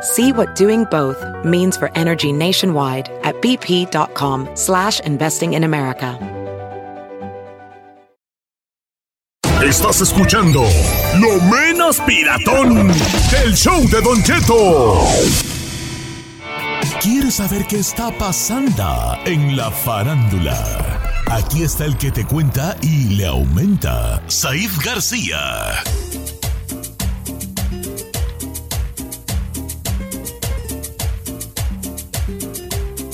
See what doing both means for energy nationwide at bp.com slash investing in America. Estás escuchando lo menos piratón del show de Don Cheto. ¿Quieres saber qué está pasando en la farándula? Aquí está el que te cuenta y le aumenta, Saif García.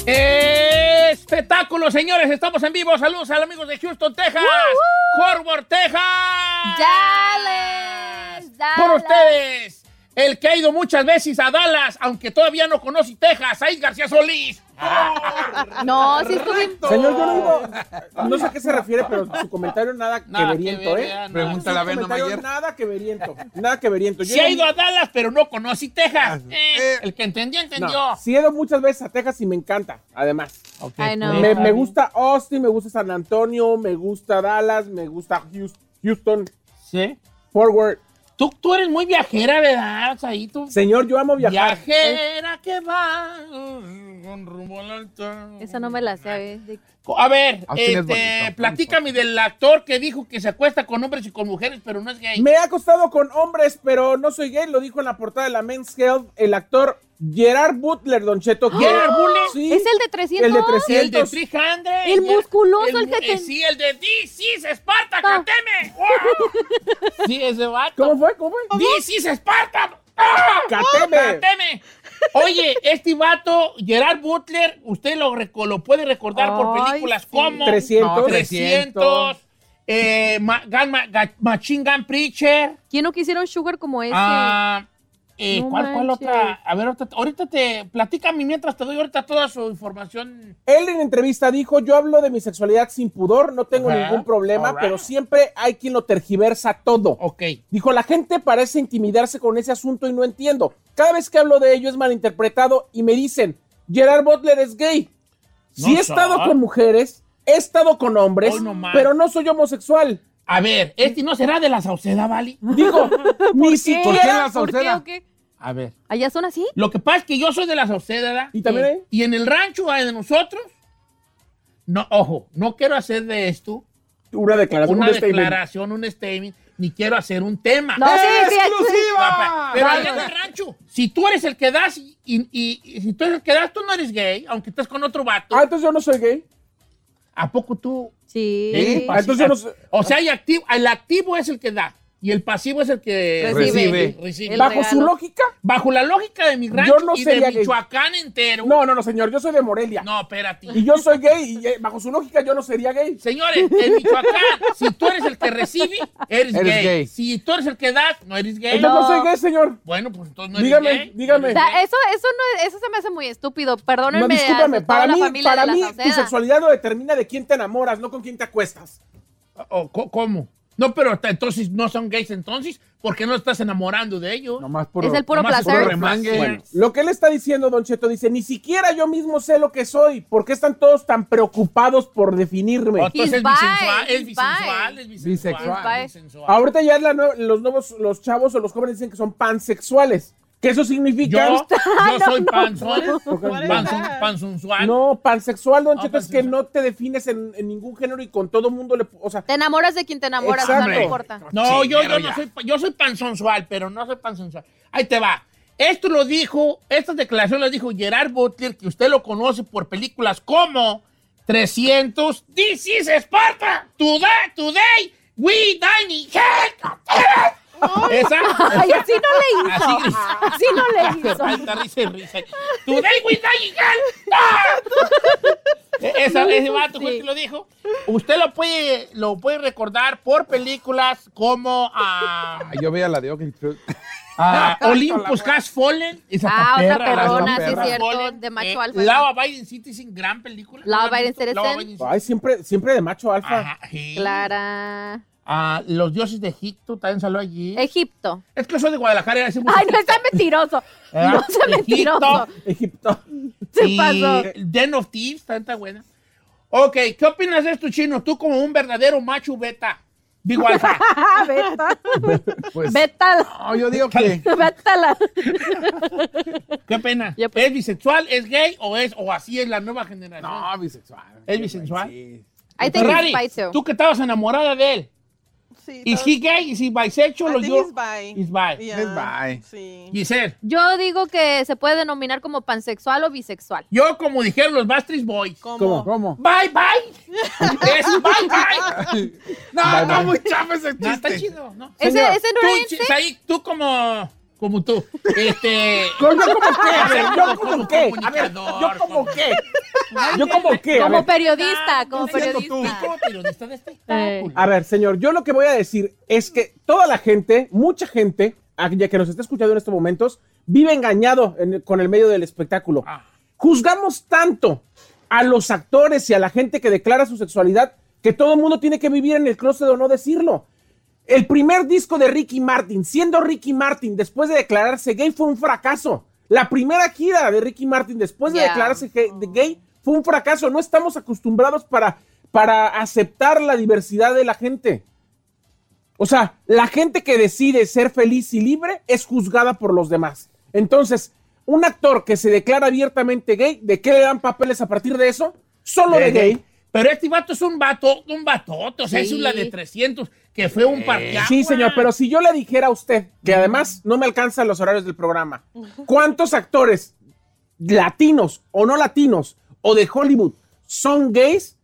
Espectáculo, señores, estamos en vivo. Saludos a los amigos de Houston, Texas. Forward, Texas. Dallas, Dallas. Por ustedes, el que ha ido muchas veces a Dallas, aunque todavía no conoce Texas, Said García Solís. No, sí estuve. Señor, yo no digo, no sé a qué se refiere, pero su comentario nada que Nada que veriento, ver, ¿eh? nada. Pregúntale a Beno Mayer. Nada que veriento, nada que veriento. Yo Sí ha no- ido a Dallas, pero no conoce Texas. Eh, Eh. el que entendió, no, entendió. sí he ido muchas veces a Texas y me encanta, además. Ay, no. Me, me gusta Austin, me gusta San Antonio, me gusta Dallas, me gusta Hous- Houston, Sí. Forward. Tú, tú eres muy viajera, ¿verdad? Ahí tú. Señor, yo amo viajar. Viajera que va con rumbo al altar. Esa no me la sé. ¿eh? A ver, es este, bonito. platícame del actor que dijo que se acuesta con hombres y con mujeres, pero no es gay. Me ha acostado con hombres, pero no soy gay, lo dijo en la portada de la Men's Health el actor Gerard Butler, Don Cheto. que- Gerard Butler. Sí, ¿Es el de 300? El de El 300. de 300. El musculoso, el que eh, ten- Sí, el de This is Sparta, Ah. cateme. sí, ese vato. ¿Cómo fue? ¿Cómo fue? This is Sparta. ¡Ah! Cateme. Cateme. Oye, este vato, Gerard Butler, usted lo, lo puede recordar por películas sí. como 300. No, 300, eh, Ma- Gun- Ma- Ga- Machine Gun Preacher. ¿Quién no quisieron sugar como ese? Ah, eh, No ¿cuál, otra? A ver, ahorita, ahorita te platícame mientras te doy ahorita toda su información. Él en entrevista dijo, yo hablo de mi sexualidad sin pudor, no tengo Ajá, ningún problema, pero siempre hay quien lo tergiversa todo. Ok. Dijo, la gente parece intimidarse con ese asunto y no entiendo. Cada vez que hablo de ello es malinterpretado y me dicen, Gerard Butler es gay. No sí he estado con mujeres, he estado con hombres, no pero no soy homosexual. A ver, ¿este no será de la Sauceda, Valley? Digo, ni ¿Qué? siquiera... ¿Por qué la ¿Por qué Sauceda? o qué? A ver. ¿Allá son así? Lo que pasa es que yo soy de la Sauceda, ¿verdad? ¿Y también hay? Y en el rancho de nosotros, no, ojo, no quiero hacer de esto Una declaración, una un statement. declaración, un statement, ni quiero hacer un tema. No, sí, sí, ¡Exclusiva! Pero allá en el rancho, si tú eres el que das y, y- y si tú eres el que das, tú no eres gay, aunque estés con otro vato. Ah, entonces yo no soy gay. ¿A poco tú? Sí. Ah, entonces O sea, hay activo, el activo es el que da y el pasivo es el que Recibe. recibe. El Bajo su lógica, Bajo la lógica de mi rancho Yo no y de sería gay. Michoacán entero. no, no, no, señor, yo soy de Morelia. No, espérate. Y yo soy gay y eh, bajo su lógica yo no sería gay. Señores, en Michoacán, si tú eres el que recibe, eres, Eres gay. gay. Si tú eres el que das, no eres gay. Entonces no, No. soy gay, señor. Bueno, pues entonces no eres Dígame, gay. dígame. O sea, eso, eso, no, eso se me hace muy estúpido. Perdónenme. No, discúlpame, para mí, para mí tu sexualidad lo determina de quién te enamoras, no con quién te acuestas. ¿Cómo? No, pero hasta entonces no son gays entonces. ¿Por qué no estás enamorando de ellos? Nomás puro, Es el puro placer. puro remangue. Bueno. Lo que él está diciendo, Don Cheto, dice, ni siquiera yo mismo sé lo que soy. ¿Por qué están todos tan preocupados por definirme? O entonces es bisensual, bi, es he's bisensual, bi. es Bisexual. Ahorita ya la los nuevos, los chavos o los jóvenes dicen que son pansexuales. Que eso significa... Yo, yo soy panzonsual. No, pansexual, Don No, Cheto, es que no te defines en, en ningún género y con todo mundo le... O sea, Te enamoras de quien te enamoras, no importa. No, yo, yo no soy, yo soy panzonsual, pero no soy panzonsual. Ahí te va. Esto lo dijo, estas declaraciones las dijo Gerard Butler, que usted lo conoce por películas como 300. This is Sparta. Today, today, we in hell. ¿Esa? Ay, así no le hizo. Así no le hizo. Está risa y risa. Today we die in hell. ¡Ah! Esa, ese vato fue Sí. que lo dijo. Usted lo puede, lo puede recordar por películas como ah, Yo veía la de Truth. ah, Olympus Has Fallen. Esa Ah, otra perrona, sí, perra. cierto, Fallen. de macho Eh, alfa. Lava Biden City sin gran película. Lava ¿No la has Biden. Lava City. Ay, siempre, siempre de macho alfa. Ajá, sí. Clara. Ah, los dioses de Egipto también salió allí. Egipto. es que soy de Guadalajara. ese Ay, no sea mentiroso. ¿Verdad? No sea mentiroso. Egipto. Se y pasó. Den of Thieves, también está buena. Ok, ¿qué opinas de esto, Chino? Tú como un verdadero macho beta. Digo alfa. Veta. Pues, no, yo digo que Vétala. ¿Qué pena? Pues. ¿Es bisexual, es gay o es o así es la nueva generación? no, bisexual. ¿Es bisexual? Sí. I think Ferrari, tú que estabas enamorada de él. Sí, ¿Is he gay? ¿Is he bisexual? I or think you- he's bi. He's bi. Yeah, Es bi. Sí. Giselle, Yo digo que se puede denominar como pansexual o bisexual. yo como dijeron los Bastries Boys. ¿Cómo? ¿Cómo? Bye, bye. es bye, bye. No, no, muy chafa ese No, está chiste. chido, ¿no? Ese, ese no Tú, era ese. Saí, tú como, como tú. Este... ¿Yo, como qué? A ver, ¿yo como qué? A ver, ¿yo como qué? ¿Yo como qué? A Como periodista, como periodista. como periodista de espectáculo. a ver, señor, yo lo que voy a decir es que toda la gente, mucha gente, ya que nos está escuchando en estos momentos, vive engañado en- con el medio del espectáculo. Ah. Juzgamos tanto a los actores y a la gente que declara su sexualidad que todo el mundo tiene que vivir en el closet o no decirlo. El primer disco de Ricky Martin, siendo Ricky Martin, después de declararse gay, fue un fracaso. La primera gira de Ricky Martin, después de declararse gay, de gay, fue un fracaso. No estamos acostumbrados para, para aceptar la diversidad de la gente. O sea, la gente que decide ser feliz y libre es juzgada por los demás. Entonces, un actor que se declara abiertamente gay, ¿de qué le dan papeles a partir de eso? Solo de gay. Pero este vato es un vato, un batote, o sea, Sí. es la de 300, que fue un parqueagua. Sí, señor, pero si yo le dijera a usted, que además no me alcanzan los horarios del programa, ¿cuántos actores latinos o no latinos o de Hollywood son gays?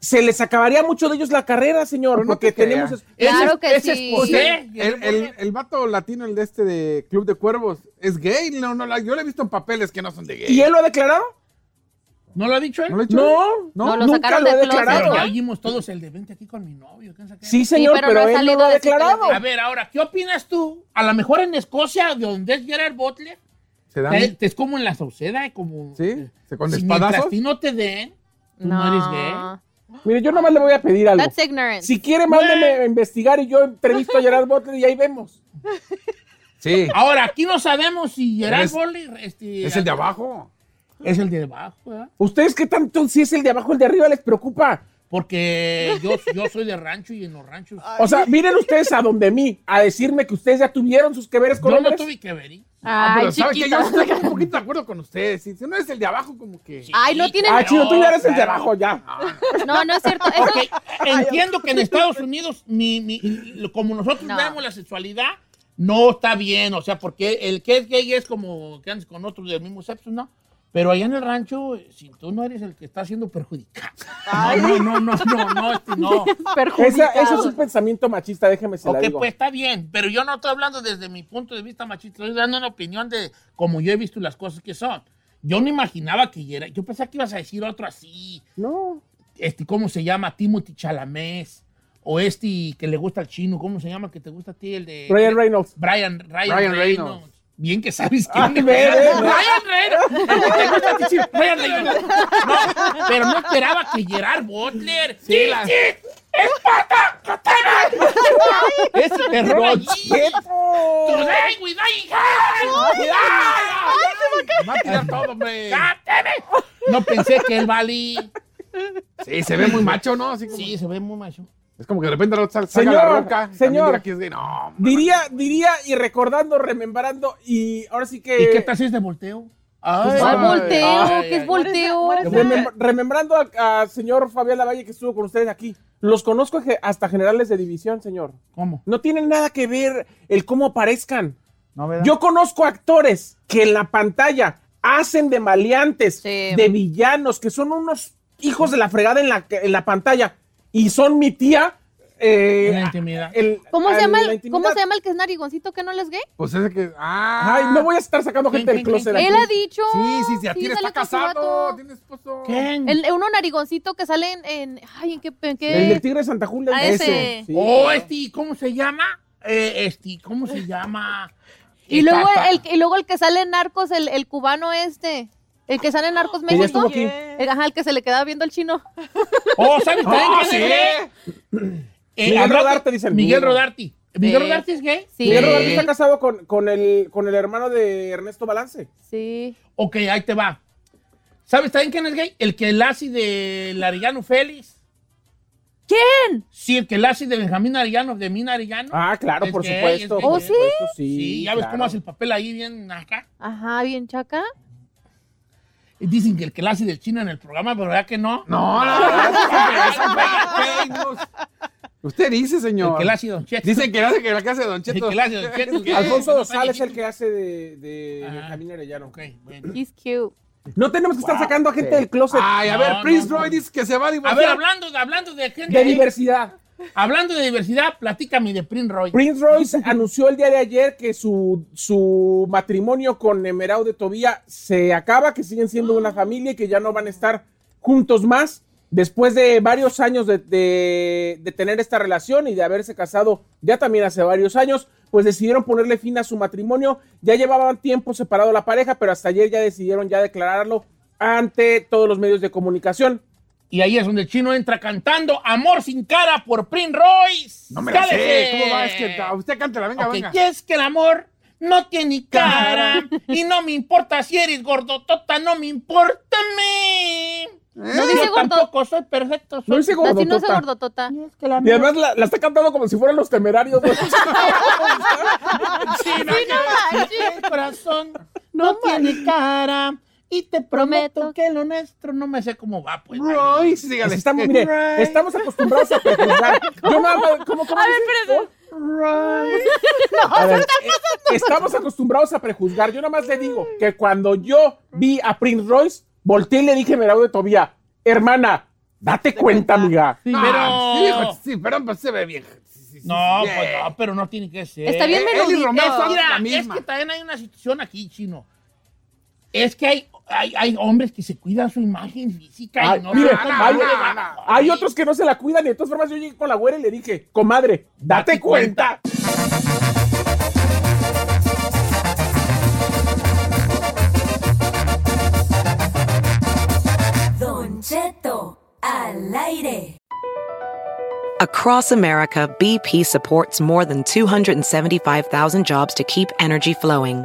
Se les acabaría mucho de ellos la carrera, señor, Pero no porque te tenemos... Ese Claro es- que ese sí. José. El, el, el vato latino, el de este de Club de Cuervos, es gay. No, no, yo lo he visto en papeles que no son de gay. ¿Y él lo ha declarado? ¿No lo ha dicho él? ¿No lo he hecho? No, No, lo nunca sacaron lo ha declarado. Pero ya ¿no? oímos todos el de vente aquí con mi novio. Sí, señor, pero pero, no ha él no salido lo ha declarado. A ver, ahora, ¿qué opinas tú? A lo mejor en Escocia, de donde es Gerard Butler, ¿Se dan? te, te es como en la Sauceda, como... ¿Sí? eh, ¿Se con si espadazos? ti no te den, tú no, eres gay. Mire, yo nomás le voy a pedir algo. That's ignorant. Si quiere, mándeme a investigar y yo entrevisto a Gerard Butler y ahí vemos. Sí. Ahora, aquí no sabemos si Gerard Butler... Este, Es el de abajo. Es el de abajo, ¿verdad? ¿Ustedes qué tanto si es el de abajo o el de arriba les preocupa? Porque yo, yo soy de rancho y en los ranchos... O sea, miren ustedes a donde mí a decirme que ustedes ya tuvieron sus que veres con Yo no hombres. tuve que ver. ¿eh? Ah, Ay, pero ¿sabe qué? chiquito. Yo estoy un poquito de acuerdo con ustedes. Si no es el de abajo, como que... Ay, no tiene. Ah, chido, tú ya eres el de abajo, ya. No, no es cierto. Eso, Ok, entiendo que en Estados Unidos, mi- mi- como nosotros No. vemos la sexualidad, no está bien. O sea, porque el que es gay es como que andas con otros del mismo sexo, ¿no? Pero allá en el rancho, si tú no eres el que está siendo perjudicado. No, no, no, no, no, no, este, no. Esa, perjudicado. eso es un pensamiento machista, déjeme se la Ok, digo. pues está bien, pero yo no estoy hablando desde mi punto de vista machista, estoy dando una opinión de como yo he visto las cosas que son. Yo no imaginaba que era, yo pensaba que ibas a decir otro así, No. este, ¿cómo se llama? Timothy Chalamet, o este que le gusta al chino, ¿cómo se llama? Que te gusta a ti, el de... Ryan Reynolds. Brian, Ryan, Reynolds. Reynolds. Bien que sabes quién Ay, es. Ryan. El Ryan. No, pero no esperaba que Gerard Butler. Sí, la- sí, ¡Esparta! ¡Katana! Ese terror allí. Today we die. Va a tirar todo, hombre. No pensé que él valía. Sí, se ve muy macho, ¿no? Así como- Sí, se ve muy macho. Es como que de repente sal- salga Señor, la roca. señor. que es gay. No, Diría, diría y recordando, remembrando y ahora sí que... ¿Y qué tal si es de volteo? Ay, ¿Cuál Ay, volteo? ay, ¿Qué es volteo? Remem- remembrando al señor Fabián Lavalle que estuvo con ustedes aquí. Los conozco hasta generales de división, señor. ¿Cómo? No tienen nada que ver el cómo aparezcan. no. Yo conozco actores que en la pantalla hacen de maleantes, Sí. de villanos, que son unos hijos de la fregada en la, en la pantalla y son mi tía. eh, la intimidad. el- ¿Cómo se, llama la el, intimidad. ¿Cómo se llama el que es narigoncito que no les gay? Pues ese que. Ah. Ay, no voy a estar sacando ¿Quién, gente del closet. Él ha dicho. Sí, sí, sí, a ti está casado, tiene esposo. ¿Quién? El, uno narigoncito que sale en, en- ay, ¿en qué? En qué? El del Tigre de Santa Julia. Ah, ese. sí. Oh, este, ¿cómo se llama? Eh, este, ¿cómo se llama? y, luego está- el, y luego el que sale en Narcos, el, el cubano este. El que sale en Narcos México. estuvo aquí. El, ajá, el que se le quedaba viendo el chino. Oh, ¿sabes también Ah, quién es gay? Eh, Miguel Rodarte, dicen. Miguel Miguel. Rodarte. ¿Miguel Sí. Rodarte es gay? Sí. Miguel Rodríguez está casado con, con, el, con el hermano de Ernesto Balance. Sí. Ok, ahí te va. ¿Sabes también quién es gay? El que el hace de Arellano Félix. ¿Quién? Sí, el que el hace de Benjamín Arellano, de Mina Arellano. Ah, claro, por gay, supuesto. es ¿Oh, sí? supuesto, Sí, sí, ya ves claro. cómo hace el papel ahí bien acá. Ajá, bien chaca. Dicen que el que el hace del chino en el programa, pero ¿verdad que no? No, no, no. Usted dice, El señor. que el hace Don Cheto. Dicen que hace que la de Don El Cheto. que el hace Don Cheto. que- Alfonso Dosal es el que hace de, de. Benjamín Arellano. Ok, bueno. He's cute. No tenemos que estar sacando a gente del closet Ay, a No, ver, no, Prince no. Roy dice que se va a A divorciar. ver, hablando, hablando de gente. de diversidad. Hablando de diversidad, platícame de Prince Roy. Prince Royce anunció el día de ayer que su, su matrimonio con Emerau de Tobía se acaba, que siguen siendo una familia y que ya no van a estar juntos más. Después de varios años de, de- de tener esta relación y de haberse casado ya también hace varios años, pues decidieron ponerle fin a su matrimonio. Ya llevaban tiempo separado la pareja, pero hasta ayer ya decidieron ya declararlo ante todos los medios de comunicación. Y ahí es donde el chino entra cantando Amor sin cara por Prince Royce. No me la sé. ¿Cómo va? Es que a usted cántela, venga, Ok, venga. y es que el amor no tiene cara. y no me importa si eres gordotota, no me importa a mí. No dice Yo gordo. tampoco soy perfecto. No Soy... dice Así no se gordotota. gordotota. Y es que amor- Y además la, la está cantando como si fueran los temerarios. ¿no? Sí, no, el corazón no, tiene cara. Y te prometo Prometo. que lo nuestro no me sé cómo va, pues. Royce, dígale. Estamos, mire, estamos acostumbrados a prejuzgar. Yo nada más, ¿cómo, cómo? A ver, eh, estamos acostumbrados a prejuzgar. Yo nada más le digo que cuando yo vi a Prince Royce, volteé y le dije a Meraude de Tobía, hermana, date cuenta, amiga. Sí, No, pero... sí, hijo, sí, pero se ve bien. No, sí. pues no, pero no tiene que ser. Está bien Eh, son Mira, la es que también hay una situación aquí, chino. Es que hay, hay, hay hombres que se cuidan su imagen física Ay, y no mire, hay, otros que no se la cuidan y de todas formas yo llegué con la güera y le dije, comadre, date, Date cuenta. Don Cheto, al aire. Across America, BP supports more than 275,000 jobs to keep energy flowing.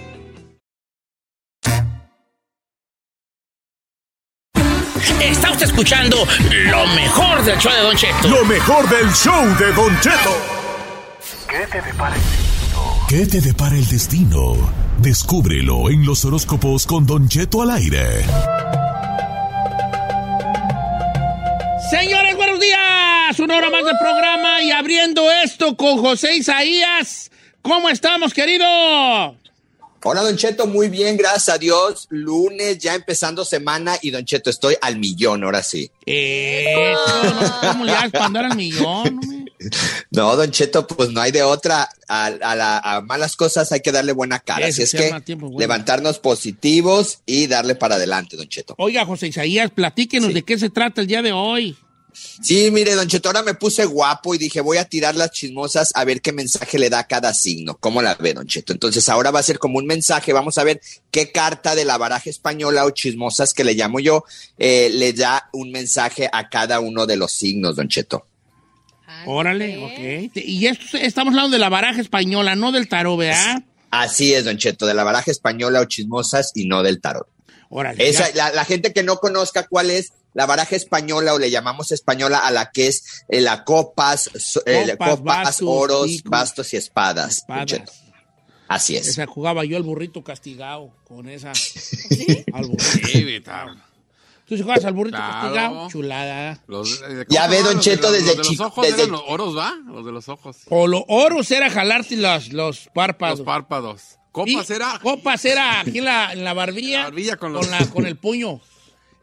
Escuchando lo mejor del show de Don Cheto. Lo mejor del show de Don Cheto. ¿Qué te depara el destino? Descúbrelo en los horóscopos con Don Cheto al aire. Señores, buenos días. Una hora más de programa y abriendo esto con José Isaías. ¿Cómo estamos, querido? Hola, Don Cheto, muy bien, gracias a Dios. Lunes, ya empezando semana y Don Cheto, estoy al millón, ahora sí. Eso, no, ¿cómo le haces para andar al millón? No, Don Cheto, pues no hay de otra. A, a la- a malas cosas hay que darle buena cara. Así es que tiempo levantarnos positivos y darle para adelante, Don Cheto. Oiga, José Isaías, platíquenos Sí. de qué se trata el día de hoy. Sí, mire, Don Cheto, ahora me puse guapo y dije, voy a tirar las chismosas a ver qué mensaje le da cada signo. ¿Cómo la ve, Don Cheto? Entonces ahora va a ser como un mensaje. Vamos a ver qué carta de la baraja española o chismosas que le llamo yo eh, le da un mensaje a cada uno de los signos, Don Cheto. Órale, ok. Y esto, estamos hablando de la baraja española, no del tarot, ¿verdad? Así es, Don Cheto, de la baraja española o chismosas y no del tarot. Órale. Esa, ya. la, la gente que no conozca cuál es la baraja española o le llamamos española a la que es eh, la copas, eh, Copas, copas, bastos, oros, picos, bastos y espadas. Espadas. Así es. Esa jugaba yo el burrito castigado con esa. Al burrito. Sí. ¿Tú sí juegas al burrito Claro. castigado? Chulada. Los- eh, Ya ¿cómo ve, Don? Cheto, desde los de los chico- ojos desde- eran los oros, ¿va? Los de los ojos. O los oros era jalarte los, los párpados. Los párpados. Y Copas era. Copas era aquí en la, en la barbilla. La barbilla con con, los- la- con el puño.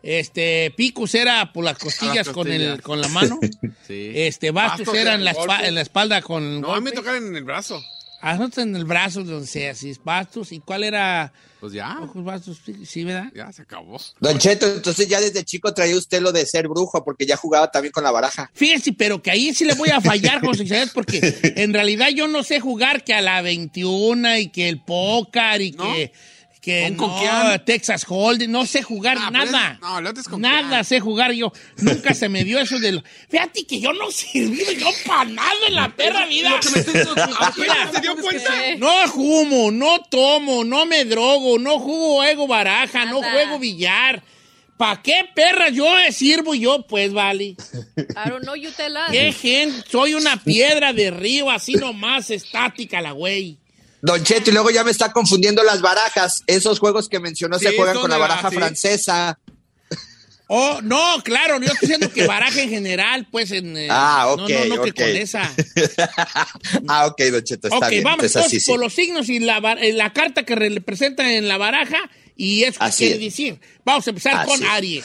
Este, picos era por las costillas, con, el, con la mano. Sí. Este, bastos Bastos era en la, el espa- golpe. en la espalda con No, a mí me tocaron en el brazo. Ah, no, en el brazo, donde sea, así, bastos. ¿Y cuál era? Pues ya. Ojos, bastos, sí, sí, ¿verdad? Ya se acabó. Don Cheto, entonces ya desde chico traía usted lo de ser brujo porque ya jugaba también con la baraja. Fíjese, pero que ahí sí le voy a fallar, José Isabel, porque en realidad yo no sé jugar que a la 21 y que el póker y ¿No? que, que ¿Un no? Texas Hold'em, no sé jugar Ah, pero nada. es- no, es. Nada sé jugar yo. Nunca se me dio eso de lo... Fíjate que yo no sirví yo para nada en la perra vida. Apenas se dio cuenta. No fumo, no tomo, no me drogo, no juego baraja, no juego billar. ¿Para qué perra yo sirvo yo? Pues vale. Claro, no, you tell us. ¿Qué gente? Soy una piedra de río, así nomás estática la güey. Don Cheto, y luego ya me está confundiendo las barajas. Esos juegos que mencionó se juegan con la baraja sí. francesa. Oh, no, claro, yo estoy diciendo que baraja en general, pues en... eh, Ah, ok, No, no, no, que ok. con esa. ah, ok, Don Cheto, está ok, bien. vamos Entonces, así sí. por los signos y la, eh, la carta que representa en la baraja y eso que Así quiere es. decir. Vamos a empezar Así con es. Aries.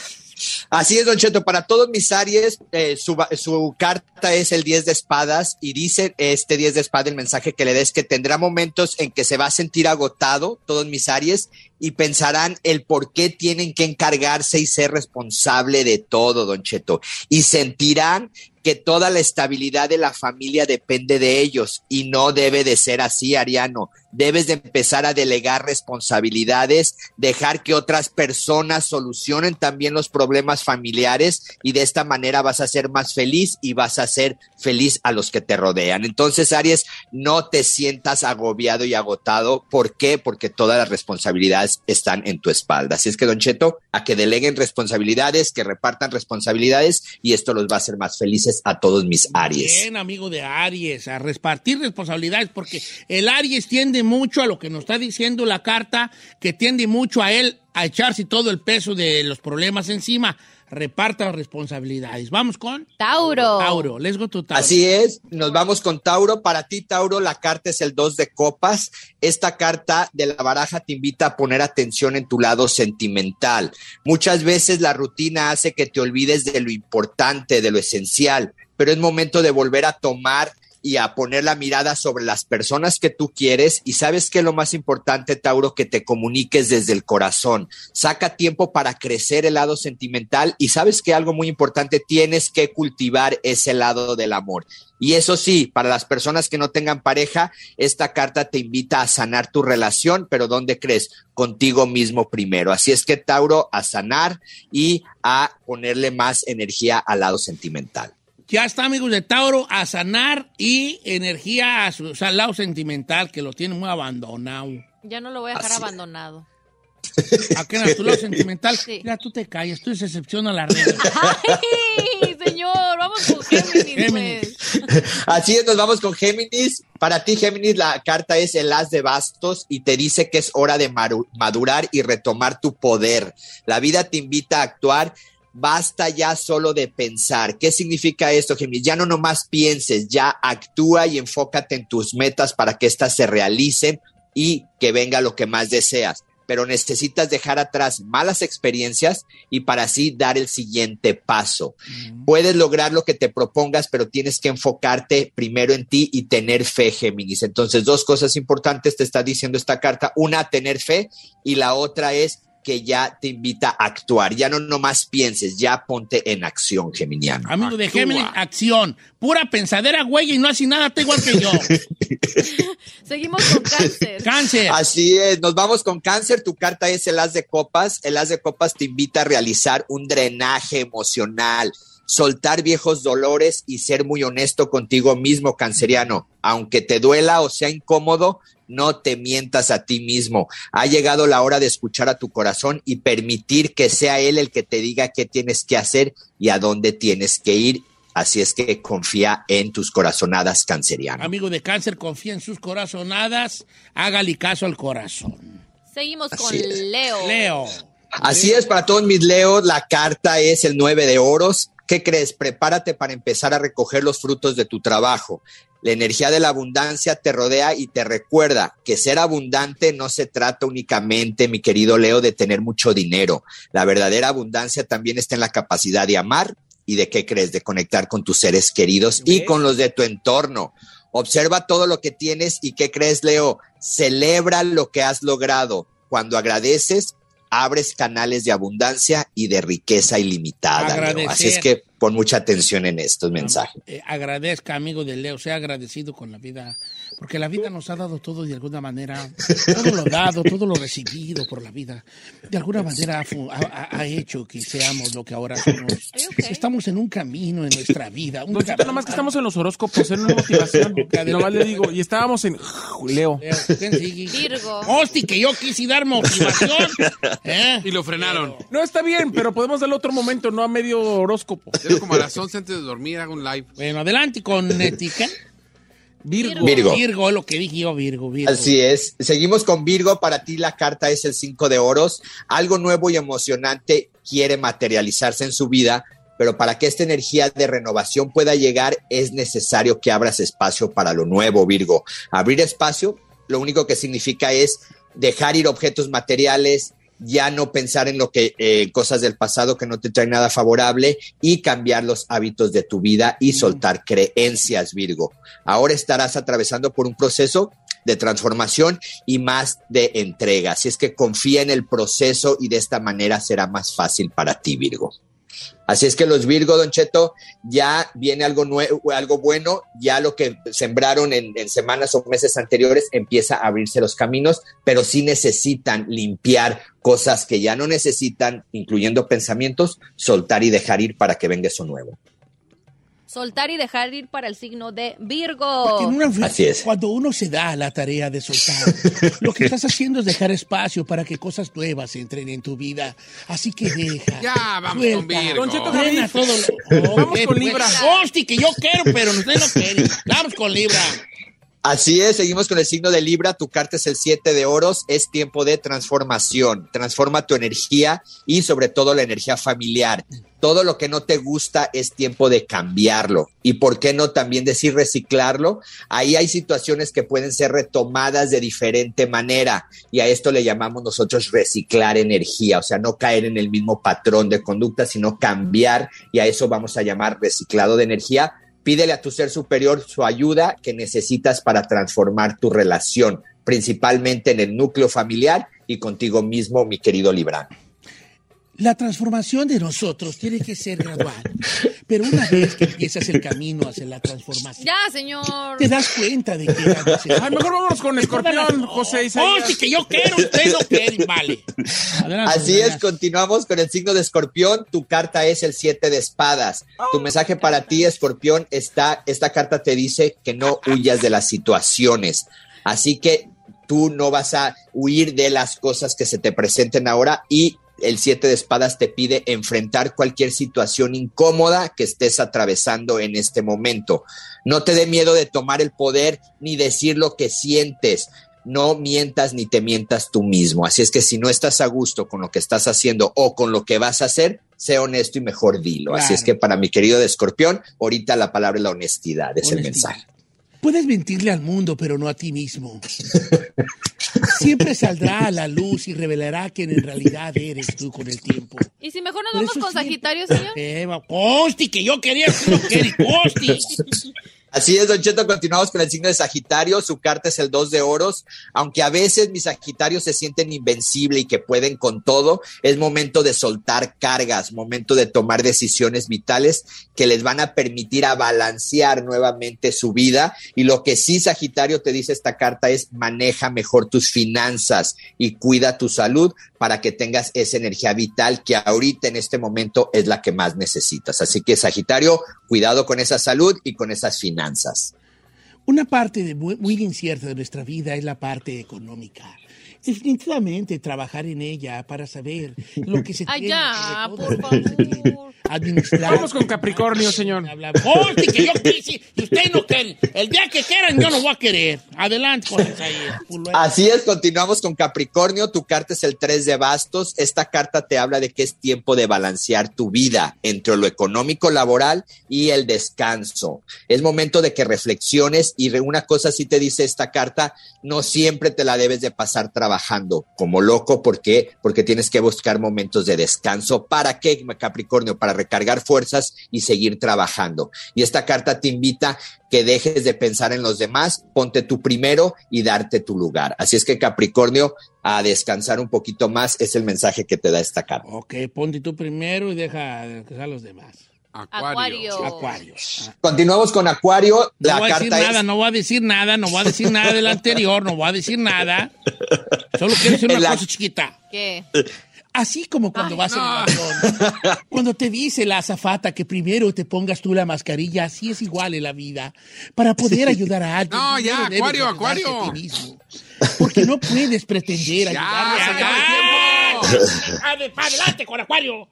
Así es, Don Cheto, para todos mis Aries, eh, su, carta es el 10 de espadas y dice este 10 de espadas, el mensaje que le da es que tendrá momentos en que se va a sentir agotado, todos mis Aries, y pensarán el por qué tienen que encargarse y ser responsable de todo, Don Cheto, y sentirán que toda la estabilidad de la familia depende de ellos y no debe de ser así, Ariano. Debes de empezar a delegar responsabilidades, dejar que otras personas solucionen también los problemas familiares y de esta manera vas a ser más feliz y vas a ser feliz a los que te rodean. Entonces, Aries, no te sientas agobiado y agotado. ¿Por qué? Porque todas las responsabilidades están en tu espalda. Así es que, Don Cheto, a que deleguen responsabilidades, que repartan responsabilidades y esto los va a hacer más felices a todos mis Aries. Bien, amigo de Aries, a repartir responsabilidades, porque el Aries tiende mucho a lo que nos está diciendo la carta, que tiende mucho a él a echarse todo el peso de los problemas encima. Reparta responsabilidades. Vamos con Tauro. Tauro. Let's go to Tauro. Así es, nos vamos con Tauro. Para ti, Tauro, la carta es el 2 de copas. Esta carta de la baraja te invita a poner atención en tu lado sentimental. Muchas veces la rutina hace que te olvides de lo importante, de lo esencial, pero es momento de volver a tomar y a poner la mirada sobre las personas que tú quieres y sabes que lo más importante, Tauro, que te comuniques desde el corazón. Saca tiempo para crecer el lado sentimental y sabes que algo muy importante, tienes que cultivar ese lado del amor. Y eso sí, para las personas que no tengan pareja, esta carta te invita a sanar tu relación, pero ¿dónde crees? Contigo mismo primero. Así es que, Tauro, a sanar y a ponerle más energía al lado sentimental. Ya está, amigos de Tauro, a sanar y energía a su o sea, al lado sentimental, que lo tiene muy abandonado. Ya no lo voy a dejar Así es. abandonado. ¿A qué no? tu lado sentimental? Sí. Mira, tú te callas, tú eres excepción a la regla. ¡Ay, señor! Vamos con Géminis, Géminis. pues. Así es, nos vamos con Géminis. Para ti, Géminis, la carta es el as de bastos y te dice que es hora de madurar y retomar tu poder. La vida te invita a actuar. Basta ya solo de pensar. ¿Qué significa esto, Géminis? Ya no nomás pienses, ya actúa y enfócate en tus metas para que éstas se realicen y que venga lo que más deseas. Pero necesitas dejar atrás malas experiencias y para así dar el siguiente paso. Puedes lograr lo que te propongas, pero tienes que enfocarte primero en ti y tener fe, Géminis. Entonces, dos cosas importantes te está diciendo esta carta. Una, tener fe y la otra es que ya te invita a actuar. Ya no nomás pienses, ya ponte en acción, Geminiano. Amigo de Géminis, acción. Pura pensadera, güey, y no hace nada, te igual que yo. Seguimos con cáncer. Cáncer. Así es, nos vamos con cáncer. Tu carta es el as de copas. El as de copas te invita a realizar un drenaje emocional, soltar viejos dolores y ser muy honesto contigo mismo, canceriano. Aunque te duela o sea incómodo, no te mientas a ti mismo. Ha llegado la hora de escuchar a tu corazón y permitir que sea él el que te diga qué tienes que hacer y a dónde tienes que ir. Así es que confía en tus corazonadas cancerianas. Amigo de cáncer, confía en sus corazonadas. Hágale caso al corazón. Seguimos con es. Leo. Leo. Así es, para todos mis leos, la carta es el 9 de oros. ¿Qué crees? Prepárate para empezar a recoger los frutos de tu trabajo. La energía de la abundancia te rodea y te recuerda que ser abundante no se trata únicamente, mi querido Leo, de tener mucho dinero. La verdadera abundancia también está en la capacidad de amar y de qué crees, de conectar con tus seres queridos y con los de tu entorno. Observa todo lo que tienes y qué crees, Leo. Celebra lo que has logrado. Cuando agradeces, abres canales de abundancia y de riqueza ilimitada. Así es que pon mucha atención en estos mensajes. Eh, agradezca, amigo de Leo, sea agradecido con la vida, porque la vida nos ha dado todo de alguna manera, todo lo dado, todo lo recibido por la vida, de alguna manera ha, hecho que seamos lo que ahora somos. Estamos en un camino en nuestra vida. Un Cheto, camino. nomás que estamos en los horóscopos, en una motivación. nomás le digo, y estábamos en Leo. Leo, ¿quién sigue? Virgo. Hosti, que yo quise dar motivación. ¿eh? Y lo frenaron. No, está bien, pero podemos darle otro momento, no a medio horóscopo. Yo como a las 11 antes de dormir hago un live. Bueno, adelante con Etica. Virgo. Virgo. Virgo, es lo que dije yo, Virgo, Virgo. Así es. Seguimos con Virgo. Para ti la carta es el 5 de oros. Algo nuevo y emocionante quiere materializarse en su vida, pero para que esta energía de renovación pueda llegar es necesario que abras espacio para lo nuevo, Virgo. Abrir espacio lo único que significa es dejar ir objetos materiales, ya no pensar en lo que eh, cosas del pasado que no te traen nada favorable y cambiar los hábitos de tu vida y soltar creencias, Virgo. Ahora estarás atravesando por un proceso de transformación y más de entrega. Así es que confía en el proceso y de esta manera será más fácil para ti, Virgo. Así es que los Virgo, Don Cheto, ya viene algo nuevo, algo bueno, ya lo que sembraron en, en semanas o meses anteriores empieza a abrirse los caminos, pero sí necesitan limpiar cosas que ya no necesitan, incluyendo pensamientos, soltar y dejar ir para que venga eso nuevo. Soltar y dejar ir para el signo de Virgo. Porque en una- Así es. Cuando uno se da la tarea de soltar, lo que estás haciendo es dejar espacio para que cosas nuevas entren en tu vida. Así que deja. Ya, vamos con Virgo. Javi, todo lo- Vamos Ok, con pues. Libra. Hosti, que yo quiero, pero usted no quiere. Vamos con Libra. Así es, seguimos con el signo de Libra, tu carta es el 7 de oros, es tiempo de transformación, transforma tu energía y sobre todo la energía familiar. Todo lo que no te gusta es tiempo de cambiarlo. ¿Y por qué no también decir reciclarlo? Ahí hay situaciones que pueden ser retomadas de diferente manera y a esto le llamamos nosotros reciclar energía, o sea, no caer en el mismo patrón de conducta, sino cambiar y a eso vamos a llamar reciclado de energía Pídele a tu ser superior su ayuda que necesitas para transformar tu relación, principalmente en el núcleo familiar y contigo mismo, mi querido Libra. La transformación de nosotros tiene que ser gradual. Pero una vez que empiezas el camino hacia la transformación, Ya, señor. te das cuenta de que. Ay, mejor vámonos con Escorpión, José Isaías. Que yo quiero, usted no quiere. Vale. Adelante, Así es, continuamos con el signo de escorpión. Tu carta es el 7 de espadas. Tu mensaje para ti, escorpión, está, esta carta te dice que no huyas de las situaciones. Así que tú no vas a huir de las cosas que se te presenten ahora y el 7 de espadas te pide enfrentar cualquier situación incómoda que estés atravesando en este momento. No te dé miedo de tomar el poder ni decir lo que sientes no mientas ni te mientas tú mismo. Así es que si no estás a gusto con lo que estás haciendo o con lo que vas a hacer, sé honesto y mejor dilo. Así es que para mi querido de escorpión, ahorita la palabra es la honestidad, es el mensaje. Puedes mentirle al mundo, pero no a ti mismo. siempre saldrá a la luz y revelará quién en realidad eres tú con el tiempo. Y si mejor nos Por vamos con siempre- Sagitario, señor. Eh, Costi, que yo quería decir lo que eres, Costi. Así es, Don Cheto, continuamos con el signo de Sagitario. Su carta es el 2 de oros. Aunque a veces mis Sagitarios se sienten invencibles y que pueden con todo, es momento de soltar cargas, momento de tomar decisiones vitales que les van a permitir a balancear nuevamente su vida. Y lo que sí, Sagitario, te dice esta carta es maneja mejor tus finanzas y cuida tu salud para que tengas esa energía vital que ahorita en este momento es la que más necesitas. Así que, Sagitario, cuidado con esa salud y con esas finanzas. Una parte muy incierta de nuestra vida es la parte económica. Definitivamente trabajar en ella para saber lo que se Ay, tiene que por favor. administrar. Vamos con Capricornio, señor. Costi, que yo quise y usted no quiere. El día que quieran yo no voy a querer. Adelante con esa idea. Así es, continuamos con Capricornio. Tu carta es el 3 de bastos. Esta carta te habla de que es tiempo de balancear tu vida entre lo económico, laboral y el descanso. Es momento de que reflexiones y una cosa sí te dice esta carta, no siempre te la debes de pasar trabajando como loco. ¿Por qué? Porque tienes que buscar momentos de descanso. ¿Para qué, Capricornio? Para recargar fuerzas y seguir trabajando. Y esta carta te invita que dejes de pensar en los demás, ponte tú primero y darte tu lugar. Así es que Capricornio, a descansar un poquito más es el mensaje que te da esta carta. Ok, ponte tú primero y deja que sean los demás. Acuario. Acuario. Ah. Continuamos con Acuario. No La voy a decir carta nada, es no voy a decir nada, no voy a decir nada del anterior, no voy a decir nada. Solo quiero decir una En la- cosa chiquita. ¿Qué? Así como cuando Ay, vas en el avión, cuando te dice la azafata que primero te pongas tú la mascarilla, así es igual en la vida. Para poder ayudar a alguien. No, ya, Acuario, Acuario. a ti mismo. Porque no puedes pretender Ya, ayudarle se a alguien. Adelante con Acuario.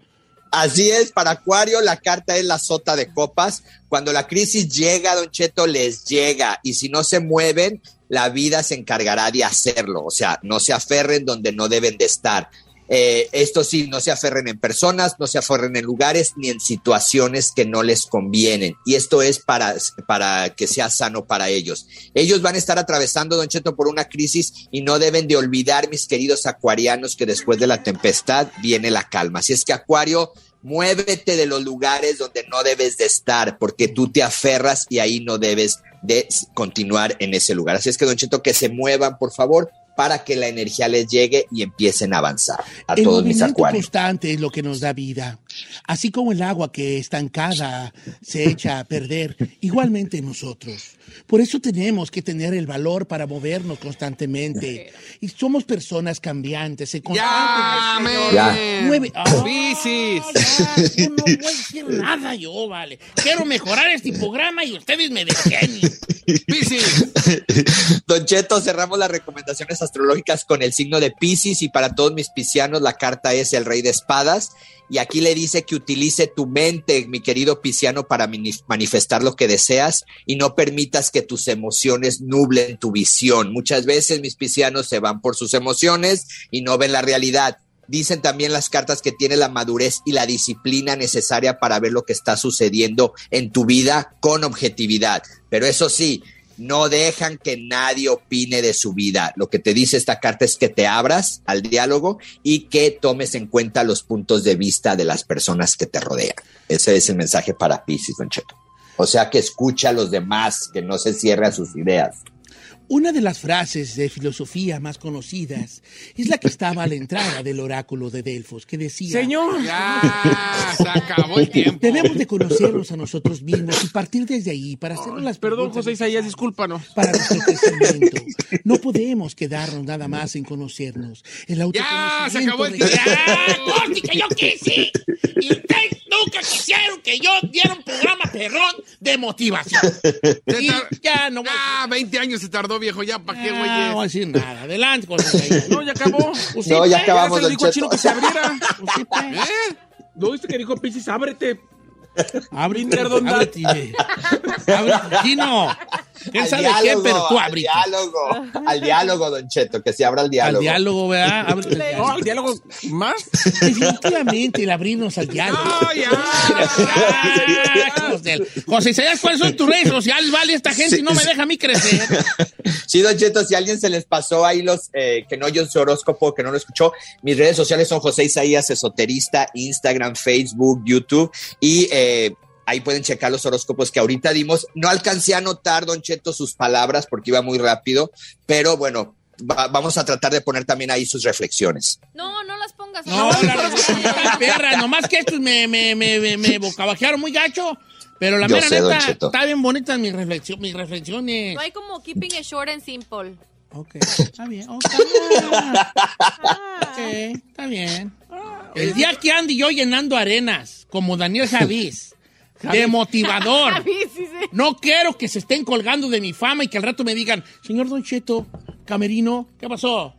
Así es, para Acuario la carta es la sota de copas. Cuando la crisis llega, Don Cheto, les llega. Y si no se mueven, la vida se encargará de hacerlo. O sea, no se aferren donde no deben de estar. Eh, esto sí, no se aferren en personas, no se aferren en lugares ni en situaciones que no les convienen. Y esto es para, para que sea sano para ellos. Ellos van a estar atravesando, Don Cheto, por una crisis y no deben de olvidar, mis queridos acuarianos, que después de la tempestad viene la calma. Así es que Acuario, muévete de los lugares donde no debes de estar, porque tú te aferras y ahí no debes de continuar en ese lugar. Así es que, Don Cheto, que se muevan, por favor, para que la energía les llegue y empiecen a avanzar. A el todos mis acuarios. constante es lo que nos da vida. Así como el agua que estancada se echa a perder, igualmente nosotros. Por eso tenemos que tener el valor para movernos constantemente. Y somos personas cambiantes, se Ya, constantemente- Ya. Ah, Piscis. ya, yo no voy a decir nada yo, vale. Quiero mejorar este programa y ustedes me detienen. Piscis. Don Cheto, cerramos las recomendaciones astrológicas con el signo de Pisces y para todos mis piscianos la carta es el rey de espadas y aquí le dice que utilice tu mente, mi querido pisciano, para manifestar lo que deseas y no permitas que tus emociones nublen tu visión. Muchas veces mis piscianos se van por sus emociones y no ven la realidad. Dicen también las cartas que tiene la madurez y la disciplina necesaria para ver lo que está sucediendo en tu vida con objetividad. Pero eso sí, no dejan que nadie opine de su vida. Lo que te dice esta carta es que te abras al diálogo y que tomes en cuenta los puntos de vista de las personas que te rodean. Ese es el mensaje para Pisces, Don Cheto. O sea, que escucha a los demás, que no se cierre a sus ideas. Una de las frases de filosofía más conocidas es la que estaba a la entrada del oráculo de Delfos, que decía... Señor. Ya, se acabó el tiempo. Debemos de conocernos a nosotros mismos y partir desde ahí para hacer las Perdón, José Isaías, discúlpanos. para nuestro crecimiento. No podemos quedarnos nada más en conocernos. El Ya, se autoconocimiento acabó el tiempo. ¡Ya, Corti, que yo quise! Y ustedes nunca quisieron que yo diera un programa perrón de motivación. Y ya no voy a Ah, 20 años se tardó, viejo. Ya, ¿para qué, Ah, no voy a güey? decir nada. Adelante. No, ya acabó. Sí, No, ya acabamos, Ya se le Don dijo al chino que se abriera. ¿Eh? ¿No viste que dijo Piscis? Ábrete. Ábrete, Perdón, ábrete. Ábrete, chino. ¿Quién Al sabe qué? diálogo, Pero tú al diálogo, al diálogo, Don Cheto, que se abra el Al diálogo. diálogo, ¿verdad? Ábrete No, diálogo. diálogo más. Definitivamente, el abrirnos al diálogo. ¡Ah, ya! Del- José, ¿sabes cuáles son tus redes sociales? Vale, esta gente Sí, no me deja a mí crecer. Sí, Don Cheto, si a alguien se les pasó ahí los eh, que no oyó su horóscopo, que no lo escuchó, mis redes sociales son José Isaías Esoterista, Instagram, Facebook, YouTube y eh, ahí pueden checar los horóscopos que ahorita dimos. No alcancé a notar, Don Cheto, sus palabras porque iba muy rápido, pero bueno, va- vamos a tratar de poner también ahí sus reflexiones. No, no las pongas. No, la respuesta perra, nomás que estos me, me, me, me, me bocabajearon muy gacho. Pero la Yo mera sé, neta, está bien bonita mis, reflexio- mis reflexiones. No hay como keeping it short and simple. Ok, está bien. Ok, Ok, está bien. El día que ande yo llenando arenas, como Daniel Javis, de motivador. Sí No quiero que se estén colgando de mi fama y que al rato me digan, señor Don Cheto, Camerino, ¿qué pasó?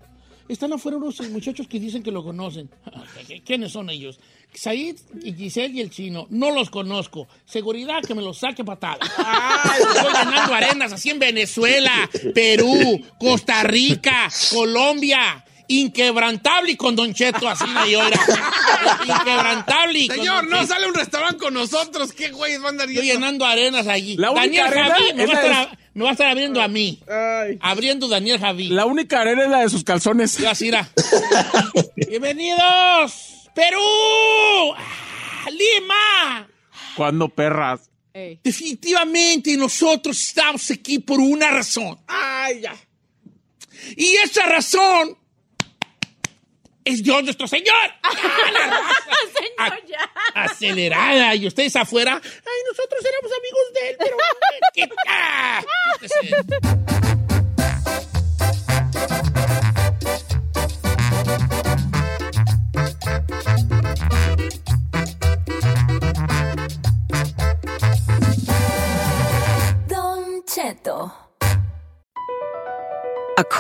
Están afuera unos muchachos que dicen que lo conocen. ¿Quiénes son ellos? Said y Giselle y el chino. No los conozco. Seguridad que me los saque patada. Estoy ganando arenas así en Venezuela, Perú, Costa Rica, Colombia. Inquebrantable y con Don Cheto así yo era. Inquebrantable y con Señor, no sale a un restaurante con nosotros. ¿Qué güeyes van a andar Estoy llenando arenas allí. La única Daniel arena Javi me va, a la estar, a- me va a estar abriendo a mí. Ay. Abriendo Daniel Javi. La única arena es la de sus calzones. Yo así era. Bienvenidos, Perú. Ah, Lima. Cuando perras. Ey. Definitivamente nosotros estamos aquí por una razón. Ay, ya. Y esa razón es Dios nuestro Señor. Señor, ya. Acelerada. Y ustedes afuera. Ay, nosotros éramos amigos de él, pero. ¿qué tal? Quítese.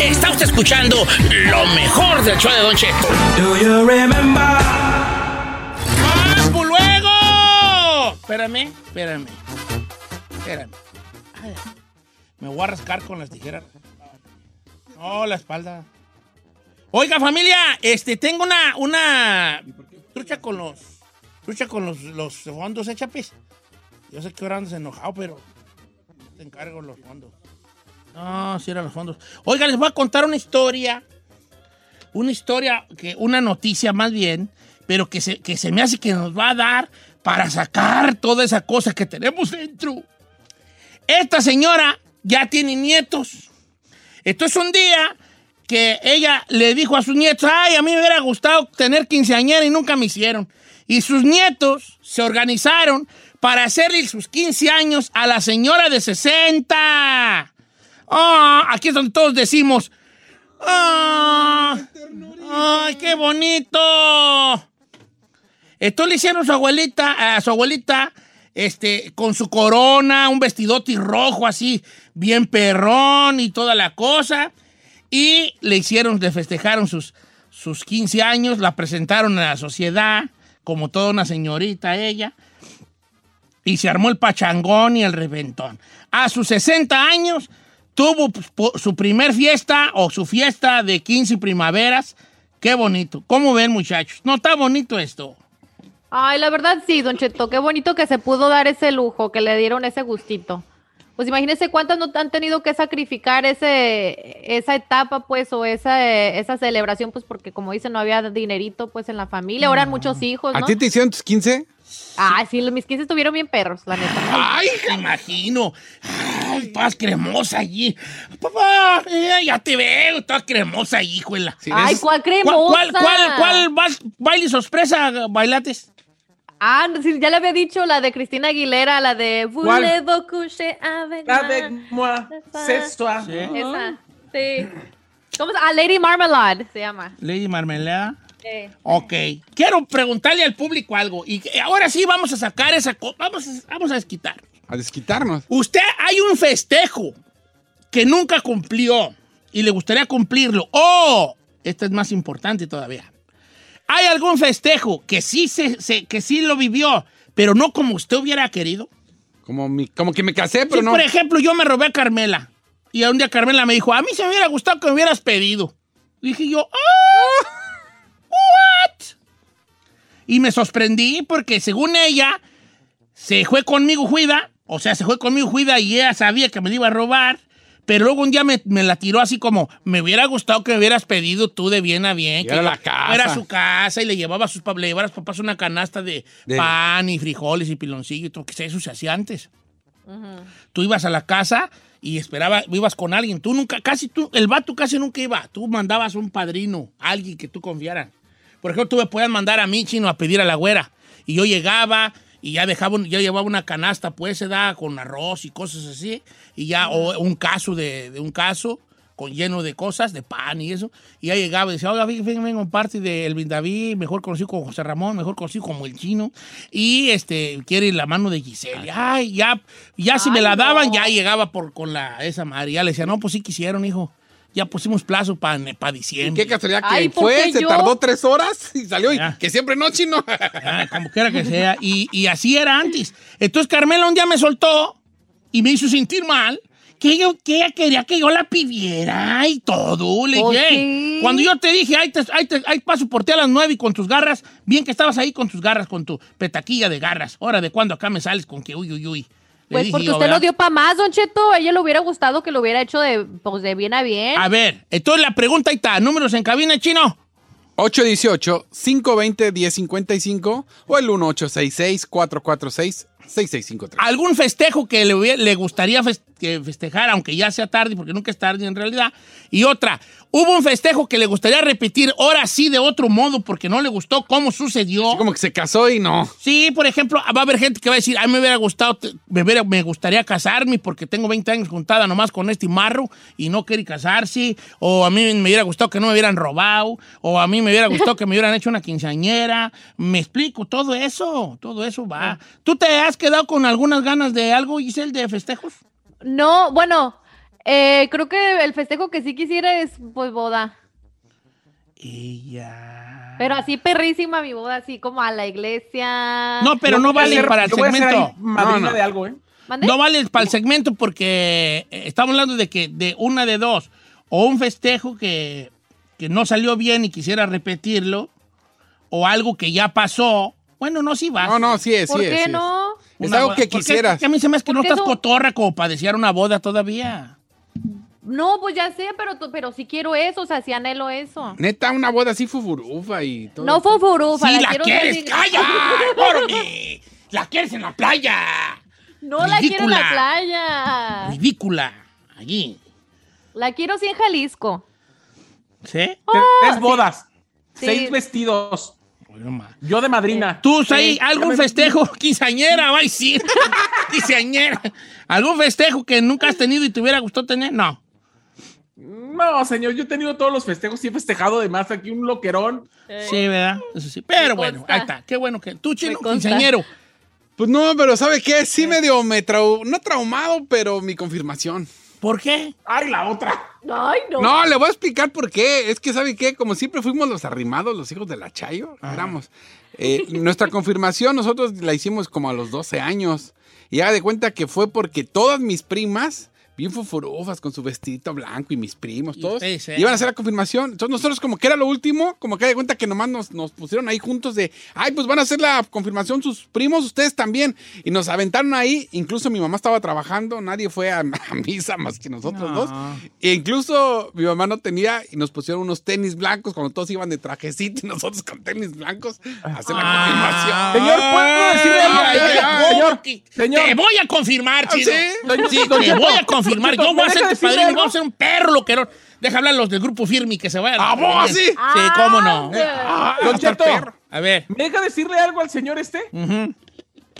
Está usted escuchando lo mejor del show de Don Cheto. ¡Vamos luego! Espérame, espérame. Espérame. Ay, me voy a rascar con las tijeras. No, la espalda. Oiga, familia, este, tengo una, una trucha con los, trucha con los, los fondos, ¿eh, chapis? Yo sé que ahora andas enojado, pero te encargo los fondos. No, si eran los fondos. Oiga, les voy a contar una historia. Una historia, que, una noticia más bien, pero que se, que se me hace que nos va a dar para sacar toda esa cosa que tenemos dentro. Esta señora ya tiene nietos. Esto es un día que ella le dijo a sus nietos, ay, a mí me hubiera gustado tener quinceañera y nunca me hicieron. Y sus nietos se organizaron para hacerle sus 15 años a la señora de 60. Ah, aquí es donde todos decimos, ah, ¡Ay, qué bonito! Esto le hicieron a su abuelita, a su abuelita, este, con su corona, un vestidote rojo así, bien perrón y toda la cosa. Y le hicieron, le festejaron sus, sus 15 años, la presentaron a la sociedad, como toda una señorita ella. Y se armó el pachangón y el reventón. A sus 60 años tuvo su primer fiesta o su fiesta de 15 primaveras. Qué bonito. ¿Cómo ven, muchachos? No está bonito esto. Ay, la verdad sí, Don Cheto, qué bonito que se pudo dar ese lujo, que le dieron ese gustito. Pues imagínese cuántas no han tenido que sacrificar ese, esa etapa, pues, o esa, esa celebración, pues, porque como dicen, no había dinerito, pues, en la familia. Ahora eran muchos hijos, ¿A ¿no? ti te hicieron tus 15? Ah, sí, mis 15 estuvieron bien perros, la neta. Ay, me imagino. Ay, todas cremosa allí. Papá, eh, ya te veo, toda cremosa allí, hijuela. Ay, ¿cuál cremosa? ¿Cuál, cuál, cuál, cuál baile sorpresa bailates? Ah, sí, ya le había dicho la de Cristina Aguilera, la de ¿Cuál? Voulez-vous coucher avec Avec moi? c'est toi. Esa, sí. ¿Cómo se Ah, Lady Marmalade se llama. Lady Marmelada. Sí. Ok. Quiero preguntarle al público algo. Y ahora sí vamos a sacar esa. Vamos, a- vamos a desquitar. A desquitarnos. Usted hay un festejo que nunca cumplió y le gustaría cumplirlo. O, esta es más importante todavía. ¿Hay algún festejo que sí, se, se- que sí lo vivió, pero no como usted hubiera querido? Como, mi- como que me casé, pero Sí, no. Por ejemplo, yo me robé a Carmela. Y un día Carmela me dijo, a mí se me hubiera gustado que me hubieras pedido. Dije yo, ¡ah! ¿What? Y me sorprendí porque según ella, se fue conmigo Juida, o sea, se fue conmigo Juida y ella sabía que me la iba a robar, pero luego un día me, me la tiró así como, me hubiera gustado que me hubieras pedido tú de bien a bien, Y que era la casa. fuera a su casa y le llevaba a sus pa- le llevara a sus papás una canasta de, De- pan y frijoles y piloncillo y todo, que eso se hacía antes. Tú ibas a la casa y esperaba, ibas con alguien. Tú nunca, casi tú, el vato casi nunca iba. Tú mandabas un padrino, alguien que tú confiaras. Por ejemplo, tú me podías mandar a mí, chino, a pedir a la güera. Y yo llegaba y ya dejaba, un- ya llevaba una canasta, pues, se da con arroz y cosas así. Y ya, o un caso de, de un caso con lleno de cosas, de pan y eso. Y ya llegaba y decía, oiga, vengo en parte de Elvin David, mejor conocido como José Ramón, mejor conocido como el chino. Y este, quiere la mano de Giselle. Ay, ya, ya si me la daban, ya llegaba por, con la, esa madre. Ya le decía, no, pues sí quisieron, hijo. Ya pusimos plazo para diciembre. Qué casualidad que Ay, ¿por fue, se yo? tardó tres horas y salió. y Ya. que siempre no, chino. Ah, como quiera que sea. Y, y así era antes. Entonces Carmela un día me soltó y me hizo sentir mal. Que, yo, que ella quería que yo la pidiera y todo. Le ¿Por dije? "Ey, cuando yo te dije, ahí, te, ahí, te- ahí paso por ti a las nueve y con tus garras, bien que estabas ahí con tus garras, con tu petaquilla de garras. Ahora, ¿de cuándo acá me sales con que uy, uy, uy? Pues dije porque usted ¿verdad? lo dio para más, Don Cheto. A ella le hubiera gustado que lo hubiera hecho de, pues, de bien a bien. A ver, entonces la pregunta ahí está. ¿Números en cabina, chino? 818-520-1055 o el 1866-446-6653. algún festejo que le, hubiera- le gustaría fes- que festejar, aunque ya sea tarde, porque nunca es tarde en realidad. Y otra, hubo un festejo que le gustaría repetir, ahora sí de otro modo, porque no le gustó cómo sucedió. Así como que se casó y no. Sí, por ejemplo, va a haber gente que va a decir, a mí me hubiera gustado, me, hubiera- me gustaría casarme porque tengo 20 años juntada nomás con este marro y no quiere casarse, o a mí me hubiera gustado que no me hubieran robado, o a mí me hubiera gustado que me hubieran hecho una quinceañera. Me explico, todo eso, todo eso va. ¿Tú te has quedado con algunas ganas de algo, Giselle, de festejos? No, bueno, eh, creo que el festejo que sí quisiera es, pues, boda. Ella... Pero así perrísima mi boda, así como a la iglesia. No, pero no vale ser- para el segmento. No, no. de algo, ¿eh? No vale para el segmento porque eh, estamos hablando de que de una de dos. O un festejo que, que no salió bien y quisiera repetirlo. O algo que ya pasó. Bueno, no, sí va. No, no, sí es, ¿Por sí es. qué sí es. no? Es Una algo boda. que Porque- quisieras. porque a mí se me hace que no ¿Por qué estás no? cotorra como para desear una boda todavía. No, pues ya sé, pero, pero sí quiero eso, o sea, sí anhelo eso. Neta, una boda así fufurufa y todo. No fue furufa, sí, la, la quiero quieres, así- calla, ¡Órale! La quieres en la playa. No la quiero en la Ridícula. playa. Ridícula. Allí. La quiero sí en Jalisco. ¿Sí? Tres bodas, Sí. seis vestidos. Yo de madrina. ¿Tú, ahí Sí, algún festejo? Quinceañera, va a decir. Quinceañera. ¿Algún festejo que nunca has tenido y te hubiera gustado tener? No. No, señor, yo he tenido todos los festejos y he festejado además aquí un loquerón. Sí, ¿verdad? Eso sí. Pero Me bueno, consta. ahí está. Qué bueno que tú, chino, quinceañero. Pues no, pero ¿sabe qué? Sí medio me trau... No traumado, pero mi confirmación. ¿Por qué? Ay, la otra. Ay, no. No, le voy a explicar por qué. Es que, ¿sabe qué? Como siempre fuimos los arrimados, los hijos de la Chayo, éramos. eh, nuestra confirmación nosotros la hicimos como a los 12 años. Y haga de cuenta que fue porque todas mis primas bien fofurufas, con su vestidito blanco y mis primos, Y todos. ustedes, ¿eh? Iban a hacer la confirmación. Entonces nosotros como que era lo último, como que de cuenta que nomás nos, nos pusieron ahí juntos de, ay, pues van a hacer la confirmación sus primos, ustedes también. Y nos aventaron ahí, incluso mi mamá estaba trabajando, nadie fue a, a misa más que nosotros No. dos. E incluso mi mamá no tenía y nos pusieron unos tenis blancos cuando todos iban de trajecito y nosotros con tenis blancos a hacer la Ah. confirmación. Señor, ¿puedo decirle algo? Ay, ay, ay, Señor, que- señor. Te voy a confirmar, ¿Ah, Chino. sí? Sí, te voy a confirmar. Don Cheto, Yo voy a ¿me ser tu padrino algo? vamos a ser un perro loquerón. Deja hablar los del grupo Firmi que se vayan. ¿A vos, sí? Sí, cómo no. Ah, Don hasta el Cheto. A ver. ¿Me deja decirle algo al señor este?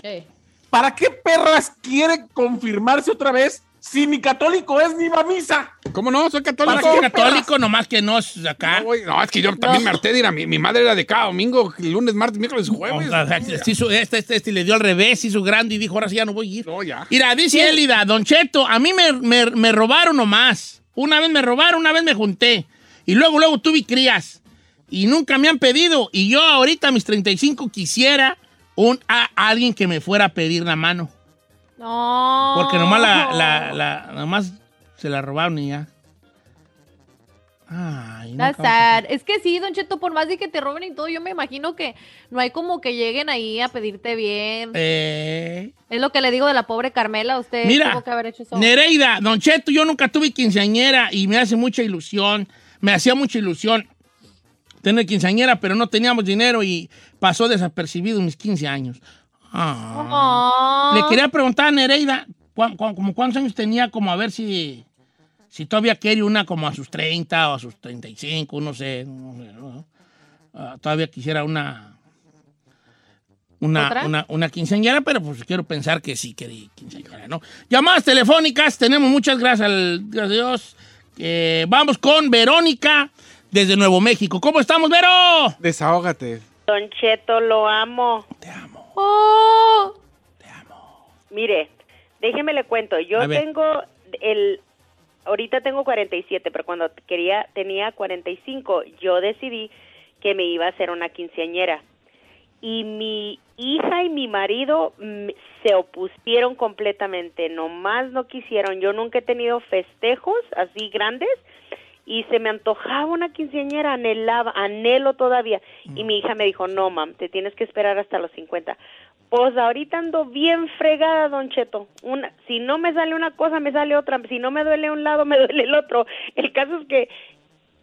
Eh. ¿Para qué perras quiere confirmarse otra vez si ni católico es ni va a misa? ¿Cómo no? Soy católico. Para que católico, nomás que no es acá. No, no, es que yo también me harté de ir a mi, mi madre era de cada domingo, lunes, martes, miércoles, jueves. O sea, se hizo- este, este, este le dio al revés, hizo grande y dijo, ahora sí ya no voy a ir. No, ya. Mira, dice Elida, Don Cheto, a mí me, me- me robaron nomás. Una vez me robaron, una vez me junté. Y luego, luego tuve crías. Y nunca me han pedido. Y yo ahorita a mis 35 quisiera un, a, alguien que me fuera a pedir la mano. No. Porque nomás, la, la- la- nomás se la robaron y ya. Ay, sad. Es que sí, Don Cheto, por más de que te roben y todo, yo me imagino que no hay como que lleguen ahí a pedirte bien. Eh, Es lo que le digo de la pobre Carmela, usted Mira, tuvo que haber hecho eso. Nereida, Don Cheto, yo nunca tuve quinceañera y me hace mucha ilusión, me hacía mucha ilusión tener quinceañera, pero no teníamos dinero y pasó desapercibido mis 15 años. Ah. Le quería preguntar a Nereida, ¿cu- cu- como cuántos años tenía, como a ver si, si todavía quiere una como a sus 30 o a sus 35, no sé. no sé, ¿no? Ah, todavía quisiera una... Una, una, una quinceañera, pero pues quiero pensar que sí quería quinceañera, ¿no? Llamadas telefónicas, tenemos muchas, gracias, al, gracias a Dios. Eh, vamos con Verónica desde Nuevo México. ¿Cómo estamos, Vero? Desahógate. Don Cheto, lo amo. Te amo, Oh. te amo. Mire, déjeme le cuento. Yo tengo el. Ahorita tengo 47, pero cuando quería tenía 45, yo decidí que me iba a hacer una quinceañera. Y mi hija y mi marido se opusieron completamente, nomás no quisieron. Yo nunca he tenido festejos así grandes y se me antojaba una quinceañera, anhelaba, anhelo todavía. Y mi hija me dijo, no, mam, te tienes que esperar hasta los 50. Pues ahorita ando bien fregada, don Cheto. Una, si no me sale una cosa, me sale otra. Si no me duele un lado, me duele el otro. El caso es que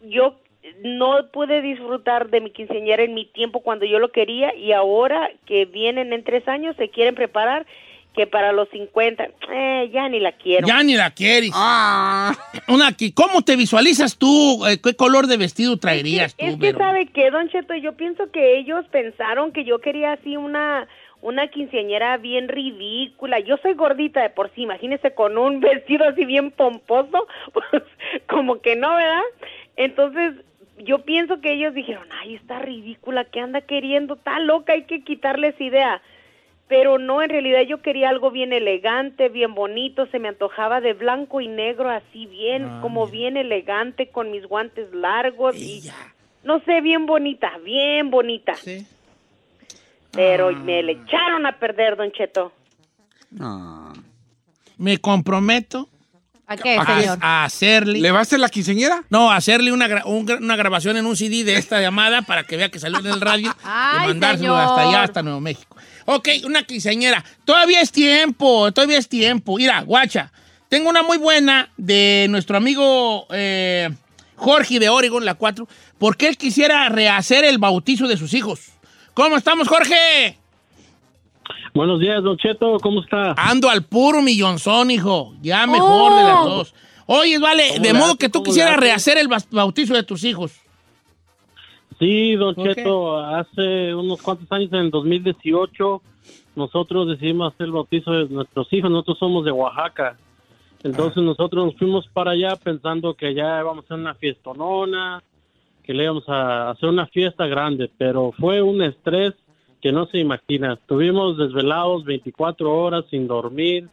yo no pude disfrutar de mi quinceañera en mi tiempo cuando yo lo quería y ahora que vienen en tres años se quieren preparar que para los 50, eh, ya ni la quiero. Ya ni la quieres. Ah, Una, que- ¿Cómo te visualizas tú? Eh, ¿Qué color de vestido traerías tú, Es que Vero? sabe que Don Cheto, yo pienso que ellos pensaron que yo quería así una una quinceañera bien ridícula. Yo soy gordita de por sí, imagínese con un vestido así bien pomposo, pues como que no, ¿verdad? Entonces, yo pienso que ellos dijeron, "Ay, está ridícula, ¿qué anda queriendo? Está loca, hay que quitarles idea." Pero no, en realidad yo quería algo bien elegante, bien bonito, se me antojaba de blanco y negro, así bien, Ah, como mira. bien elegante, con mis guantes largos y Ella. no sé, bien bonita, bien bonita. Sí. Pero Ah. me le echaron a perder, Don Cheto. no. Me comprometo ¿A qué, a, señor? a hacerle... ¿Le va a hacer la quinceañera? No, a hacerle una, gra- un gra- una grabación en un CD de esta llamada para que vea que salió en el radio Ay, y mandárselo señor. hasta allá, hasta Nuevo México. Ok, una quinceañera. Todavía es tiempo, todavía es tiempo. Mira, guacha, tengo una muy buena de nuestro amigo eh, Jorge de Oregon, la 4, porque él quisiera rehacer el bautizo de sus hijos. ¿Cómo estamos, Jorge? Buenos días, Don Cheto, ¿cómo está? Ando al puro millonzón, hijo. Ya mejor de las Oh. dos. Oye, vale, ¿Cómo de modo hace? que tú ¿Cómo le quisieras hace? rehacer el bautizo de tus hijos. Sí, Don. Cheto, hace unos cuantos años, en el 2018, nosotros decidimos hacer el bautizo de nuestros hijos. Nosotros somos de Oaxaca. Entonces Ah. nosotros nos fuimos para allá pensando que ya íbamos a hacer una fiestonona, que le íbamos a hacer una fiesta grande, pero fue un estrés que no se imagina. Estuvimos desvelados 24 horas sin dormir,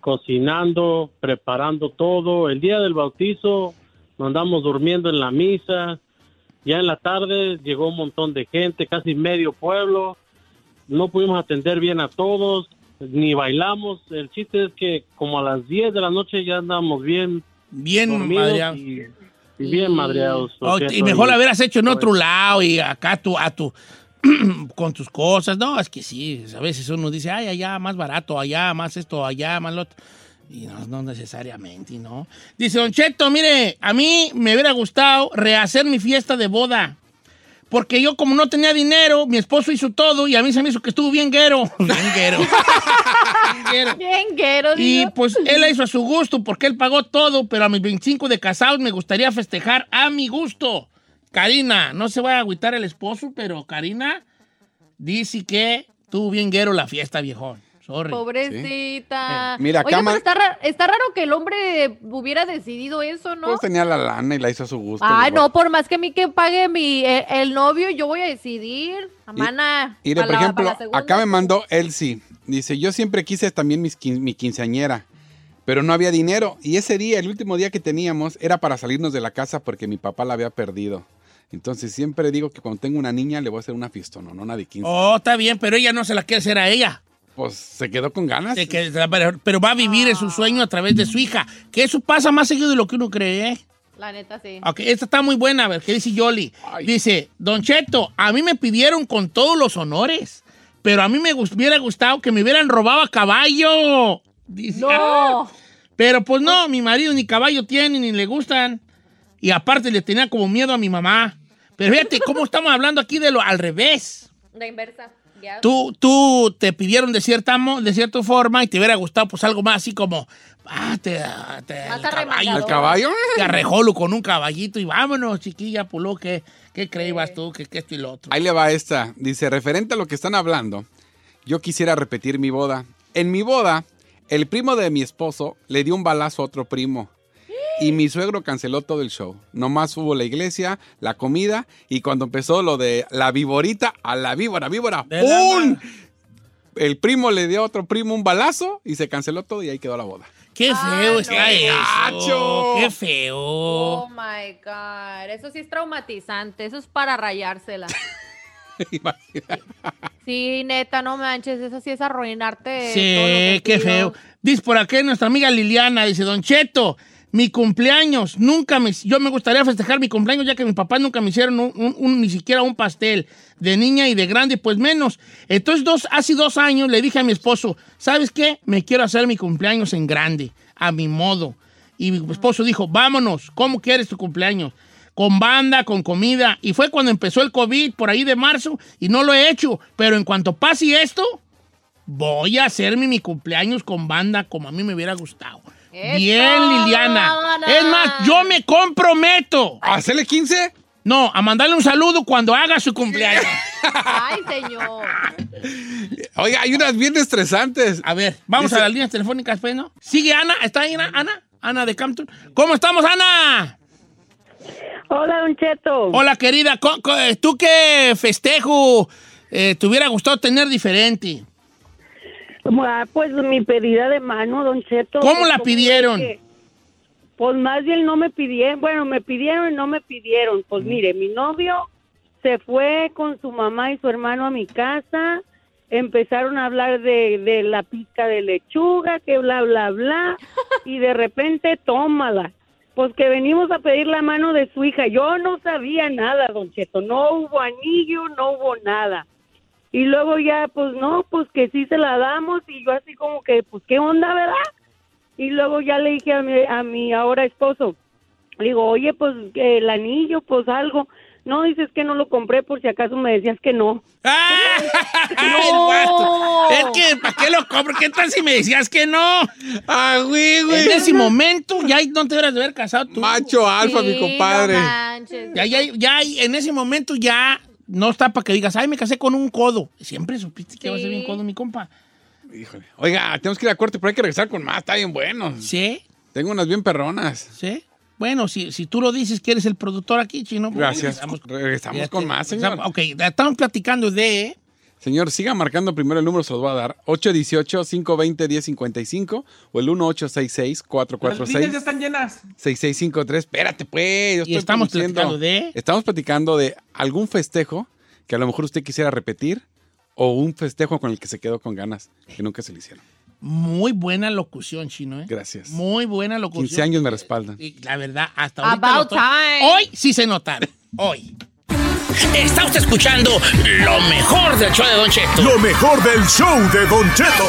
cocinando, preparando todo. El día del bautizo nos andamos durmiendo en la misa. Ya en la tarde llegó un montón de gente, casi medio pueblo. No pudimos atender bien a todos. ni bailamos. El chiste es que como a las 10 de la noche ya andamos bien Bien madreados. y, y bien madreados. Oh, y mejor hubieras hecho en otro lado y acá tú, a tu, con tus cosas. No, es que sí, a veces uno dice, ay, allá más barato, allá más esto, allá más lo otro. Y no, no necesariamente, ¿no? Dice Don Cheto, mire, a mí me hubiera gustado rehacer mi fiesta de boda. Porque yo como no tenía dinero, mi esposo hizo todo y a mí se me hizo que estuvo bien guero. Bien guero. Bien guero. Bien, guero, Y pues él la hizo a su gusto porque él pagó todo, pero a mis 25 de casados me gustaría festejar a mi gusto. Karina, no se va a agüitar el esposo, pero Karina dice que tuvo bien guero la fiesta, viejón. Sorry. Pobrecita. Eh, mira, Oye, cama- pero está, ra- está raro que el hombre hubiera decidido eso, ¿no? Pues tenía la lana y la hizo a su gusto. Ay, no, por más que a mí que pague mi, eh, el novio, yo voy a decidir. Amana. Mire, por la- ejemplo, acá me mandó Elsie. Dice, yo siempre quise también mis mi quinceañera, pero no había dinero. Y ese día, el último día que teníamos, era para salirnos de la casa porque mi papá la había perdido. Entonces siempre digo que cuando tengo una niña le voy a hacer una fiestonona de 15. Oh, está bien, pero ella no se la quiere hacer a ella. Pues se quedó con ganas. Pero, va a vivir en su sueño a través de su hija. Que eso pasa más seguido de lo que uno cree, ¿eh? La neta, sí. Ok, esta está muy buena, a ver, ¿qué dice Yoli? Dice, Don Cheto, a mí me pidieron con todos los honores, pero a mí me hubiera gustado que me hubieran robado a caballo. Dice, No. "Ah". Pero pues no, mi marido ni caballo tiene, ni le gustan. Y aparte le tenía como miedo a mi mamá. Pero fíjate cómo estamos hablando aquí de lo al revés. La inversa. Tú, tú te pidieron de cierta, de cierta forma y te hubiera gustado pues algo más así como, ah, te, te- el caballo. ¿El caballo? Te arrejolo con un caballito y vámonos, chiquilla, pulo, ¿qué, qué creías tú? Que, que esto y lo otro. Ahí le va esta. Dice, referente a lo que están hablando, yo quisiera repetir mi boda. En mi boda, el primo de mi esposo le dio un balazo a otro primo. Y mi suegro canceló todo el show. Nomás hubo la iglesia, la comida y cuando empezó lo de la viborita a la víbora, víbora, ¡pum! El primo le dio a otro primo un balazo y se canceló todo y ahí quedó la boda. Qué feo está ¡Qué eso. Qué feo. Oh my God. Eso sí es traumatizante. Eso es para rayársela. Imagina. Sí, neta, no manches. Eso sí es arruinarte. Sí, qué feo. Dice por aquí nuestra amiga Liliana, dice, Don Cheto, mi cumpleaños, nunca me, yo me gustaría festejar mi cumpleaños ya que mis papás nunca me hicieron ni siquiera un pastel de niña y de grande, pues menos. Entonces, dos, hace dos años le dije a mi esposo, ¿sabes qué? Me quiero hacer mi cumpleaños en grande, a mi modo. Y mi esposo dijo, vámonos, ¿cómo quieres tu cumpleaños? Con banda, con comida. Y fue cuando empezó el COVID, por ahí de marzo, y no lo he hecho. Pero en cuanto pase esto, voy a hacerme mi cumpleaños con banda como a mí me hubiera gustado. ¡Eso, Bien, Liliana. Ana! Es más, yo me comprometo. ¿Hacerle 15? No, a mandarle un saludo cuando haga su cumpleaños. Ay, señor. Oiga, hay unas bien estresantes. A ver, vamos Dice- a las líneas telefónicas, pues, ¿no? Sigue Ana. ¿Está ahí Ana? Ana, Ana de Campton. ¿Cómo estamos, Ana? Hola, Don Cheto. Hola, querida. Eh, ¿Tú qué festejo eh, te hubiera gustado tener diferente? Ah, pues mi pedida de mano, Don Cheto. ¿Cómo la pidieron? que- Pues más bien no me pidieron, bueno, me pidieron y no me pidieron. Pues mire, mi novio se fue con su mamá y su hermano a mi casa, empezaron a hablar de, de la pizca de lechuga, que bla, bla, bla, y de repente tómala. Pues que venimos a pedir la mano de su hija. Yo no sabía nada, don Cheto. No hubo anillo, no hubo nada. Y luego ya, pues no, pues que sí se la damos y yo así como que, pues qué onda, ¿verdad? Y luego ya le dije a mi, a mi ahora esposo, le digo, oye, pues el anillo, pues algo. No, dices que no lo compré por si acaso me decías que no. ¡Ah! El vato. Es que, ¿para qué lo compro? ¿Qué tal si me decías que no? Ah, güey, güey. En ese momento ya no te hubieras de haber casado tú. Macho alfa, mi compadre. no manches. Ya, ya, ya, en ese momento ya no está para que digas, ay, me casé con un codo. Siempre supiste que iba a ser bien codo, mi compa. Híjole. Oiga, tenemos que ir a corte, pero hay que regresar con más. Está bien bueno. ¿Sí? Tengo unas bien perronas. ¿Sí? Bueno, si, si tú lo dices que eres el productor aquí, chino. pues, Gracias. regresamos- Regresamos con más, señor. Ok, estamos platicando de... Señor, siga marcando primero el número, se los voy a dar. 818-520-1055 o el Las líneas ya 1866-446-6653. están llenas. Espérate, pues. yo estoy estamos produciendo. platicando de- Estamos platicando de algún festejo que a lo mejor usted quisiera repetir o un festejo con el que se quedó con ganas, que nunca se le hicieron. Muy buena locución, Chino, ¿eh? Gracias. Muy buena locución. 15 años me respaldan. Y la verdad, hasta ahorita About lo estoy- time. Hoy sí se notaron. Hoy. Está usted escuchando lo mejor del show de Don Cheto. Lo mejor del show de Don Cheto.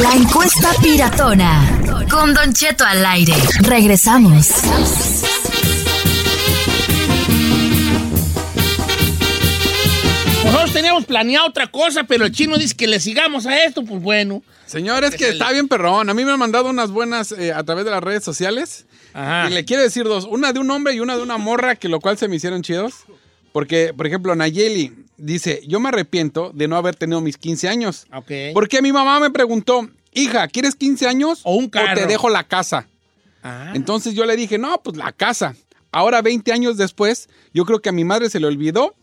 La encuesta piratona. Con Don Cheto al aire. Regresamos. Nosotros teníamos planeado otra cosa, pero el chino dice que le sigamos a esto, pues bueno. Señores, que está bien perrón. A mí me han mandado unas buenas eh, a través de las redes sociales. Ajá. Y le quiero decir dos. Una de un hombre y una de una morra, que lo cual se me hicieron chidos. Porque, por ejemplo, Nayeli dice, yo me arrepiento de no haber tenido mis 15 años. Ok. Porque mi mamá me preguntó, hija, ¿quieres 15 años O un carro. te dejo la casa? Ah. Entonces yo le dije, no, pues la casa. Ahora, 20 años después, yo creo que a mi madre se le olvidó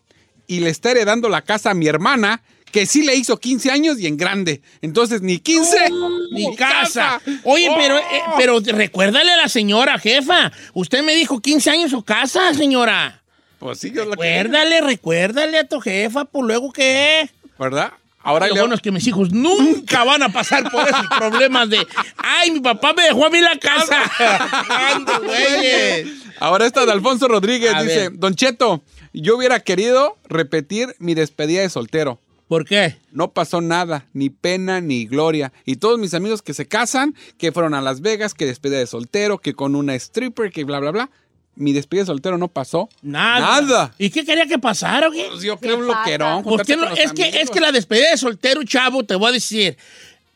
y le está heredando la casa a mi hermana, que sí le hizo 15 años y en grande. Entonces, ni 15 Ni casa. Oye, pero, eh, pero recuérdale a la señora, jefa. Usted me dijo 15 años o casa, señora. Pues sí, yo lo que... Recuérdale, recuérdale a tu jefa, por luego qué. ¿Verdad? Ahora Lo bueno es que mis hijos nunca van a pasar por esos problemas de, ay, mi papá me dejó a mí la casa. Ahora esta de Alfonso Rodríguez A dice, ver. Don Cheto, yo hubiera querido repetir mi despedida de soltero. ¿Por qué? No pasó nada, ni pena ni gloria. Y todos mis amigos que se casan, que fueron a Las Vegas, que despedida de soltero, que con una stripper, que bla, bla, bla. Mi despedida de soltero no pasó. Nada. Nada. ¿Y qué quería que pasara, güey? Pues yo creo un loquerón. ¿Por juntarse qué no? Es que, es que la despedida de soltero, chavo, te voy a decir,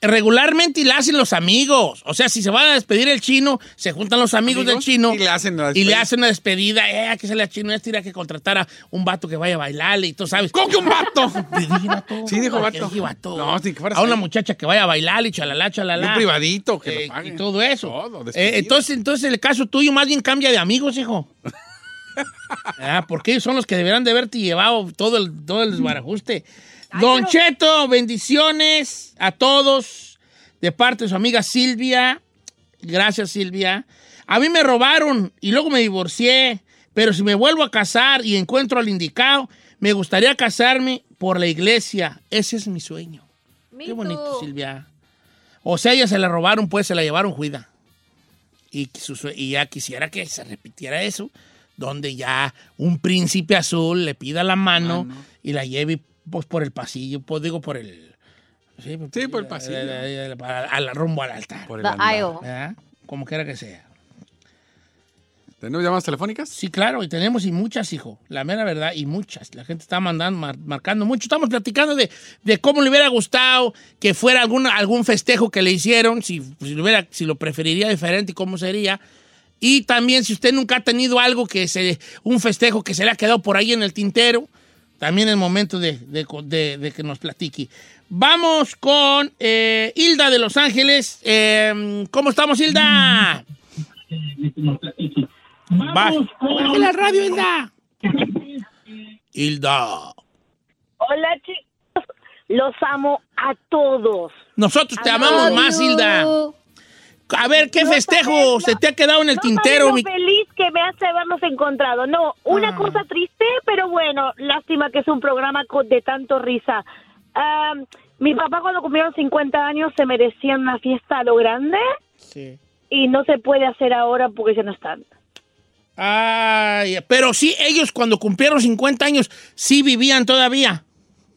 regularmente la hacen los amigos. O sea, si se van a despedir el chino, se juntan los amigos, del chino y le hacen la y le despedida. hacen una despedida. Eh, que sale al chino, este tiene que contratar a un vato que vaya a bailarle y tú sabes. ¿Cómo que un vato? Dije vato. Sí, dijo ¿Por qué vato. dije vato? No, sí, que fuera A una muchacha que vaya a bailar y chalala, Y chalala. un privadito que Eh, lo pague. y todo eso. Todo, Eh, entonces, entonces, el caso tuyo más bien cambia de amigos, hijo. Ah, porque ellos son los que deberán de haberte llevado todo el, todo el desbarajuste. Don Cheto, bendiciones a todos de parte de su amiga Silvia. Gracias, Silvia. A mí me robaron y luego me divorcié, pero si me vuelvo a casar y encuentro al indicado, me gustaría casarme por la iglesia. Ese es mi sueño. Me Qué bonito. Silvia. O sea, ella se la robaron, pues se la llevaron juida. Y, su sue- y ya quisiera que se repitiera eso, donde ya un príncipe azul le pida la mano, y la lleve pues, por el pasillo, pues digo por el... Sí, Sí, por el pasillo. al rumbo al altar. Por el altar. ¿verdad? Como quiera que sea. ¿Tenemos llamadas telefónicas? Sí, claro, y tenemos y muchas, hijo. La mera verdad, y muchas. La gente está mandando, mar- marcando mucho. Estamos platicando de, de cómo le hubiera gustado que fuera algún, algún festejo que le hicieron, si, si, lo hubiera, si lo preferiría diferente y cómo sería. Y también si usted nunca ha tenido algo que se, un festejo que se le ha quedado por ahí en el tintero, también es momento de, de- de- de que nos platique. Vamos con eh, Hilda de Los Ángeles. Eh, ¿Cómo estamos, Hilda? Va. Bájale la radio, Hilda. Hilda. Hola chicos, los amo a todos. Nosotros te amamos más. Hilda. A ver, ¿qué No festejo sabes se te ha quedado en el no tintero? mi- feliz que me hace habernos encontrado. No, una Ah. cosa triste, pero bueno, lástima que es un programa de tanto risa. Ah, mi papá cuando cumplieron 50 años se merecían una fiesta a lo grande Sí. y no se puede hacer ahora porque ya no están. Ay, pero sí, ellos cuando cumplieron 50 años, sí vivían todavía.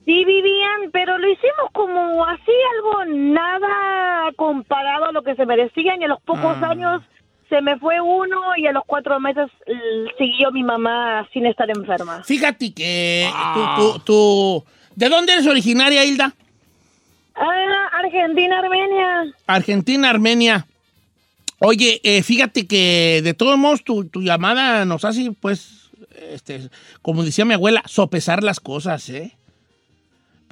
Sí vivían, pero lo hicimos como así, algo nada comparado a lo que se merecían y a los pocos Ah. años se me fue uno y a los cuatro meses siguió mi mamá sin estar enferma. Fíjate que Ah. tú, tú- tú- ¿De dónde eres originaria, Hilda? Ah, Argentina, Armenia. Argentina, Armenia. Oye, eh, fíjate que de todos modos tu, tu llamada nos hace, pues, este, como decía mi abuela, sopesar las cosas, ¿eh?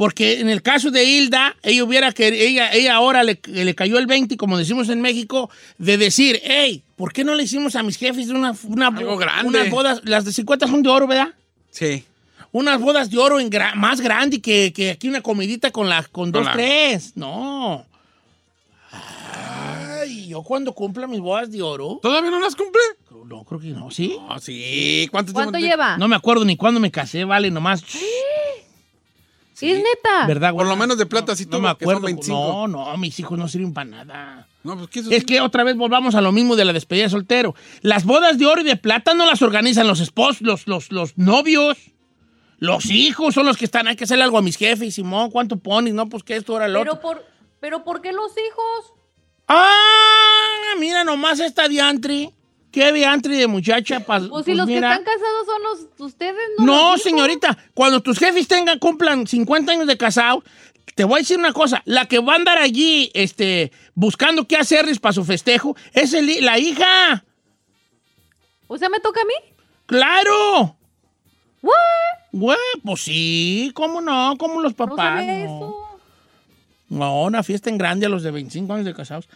Porque en el caso de Hilda, ella hubiera que ella, ella ahora le, le cayó el 20, como decimos en México, de decir, hey, ¿por qué no le hicimos a mis jefes una, una Algo grande. unas bodas? Las de 50 son de oro, ¿verdad? Sí. unas bodas de oro en gra- más grande que, que aquí una comidita con, la, con dos, tres. No. Ay, yo cuando cumpla mis bodas de oro. ¿Todavía no las cumple? No, creo que no, ¿sí? No, sí. ¿Cuánto, ¿Cuánto tiempo- lleva? No me acuerdo ni cuándo me casé, vale, nomás. ¿Es neta? ¿Verdad, Por güey? lo menos de plata sí No tuvo, me que son acuerdo. 25. No, no, mis hijos no sirven para nada. No, pues, ¿qué Es que otra vez volvamos a lo mismo de la despedida de soltero. Las bodas de oro y de plata no las organizan los esposos, los, los, los novios. Los hijos son los que están. Hay que hacerle algo a mis jefes. Simón, ¿cuánto pones? No, pues que esto era lo otro. Pero por, pero ¿por qué los hijos? Ah, mira nomás esta diantri. Qué diantri de muchacha. pa- Pues si pues los mira. que están casados son los ustedes, ¿no? No, los señorita, cuando tus jefes tengan, cumplan 50 años de casado, te voy a decir una cosa, la que va a andar allí este, buscando qué hacerles para su festejo es el- la hija. O sea, ¿me toca a mí? ¡Claro! ¿What? Güey, pues sí, ¿cómo no? ¿Cómo los No papás? sabía no. eso. No, una fiesta en grande a los de 25 años de casados.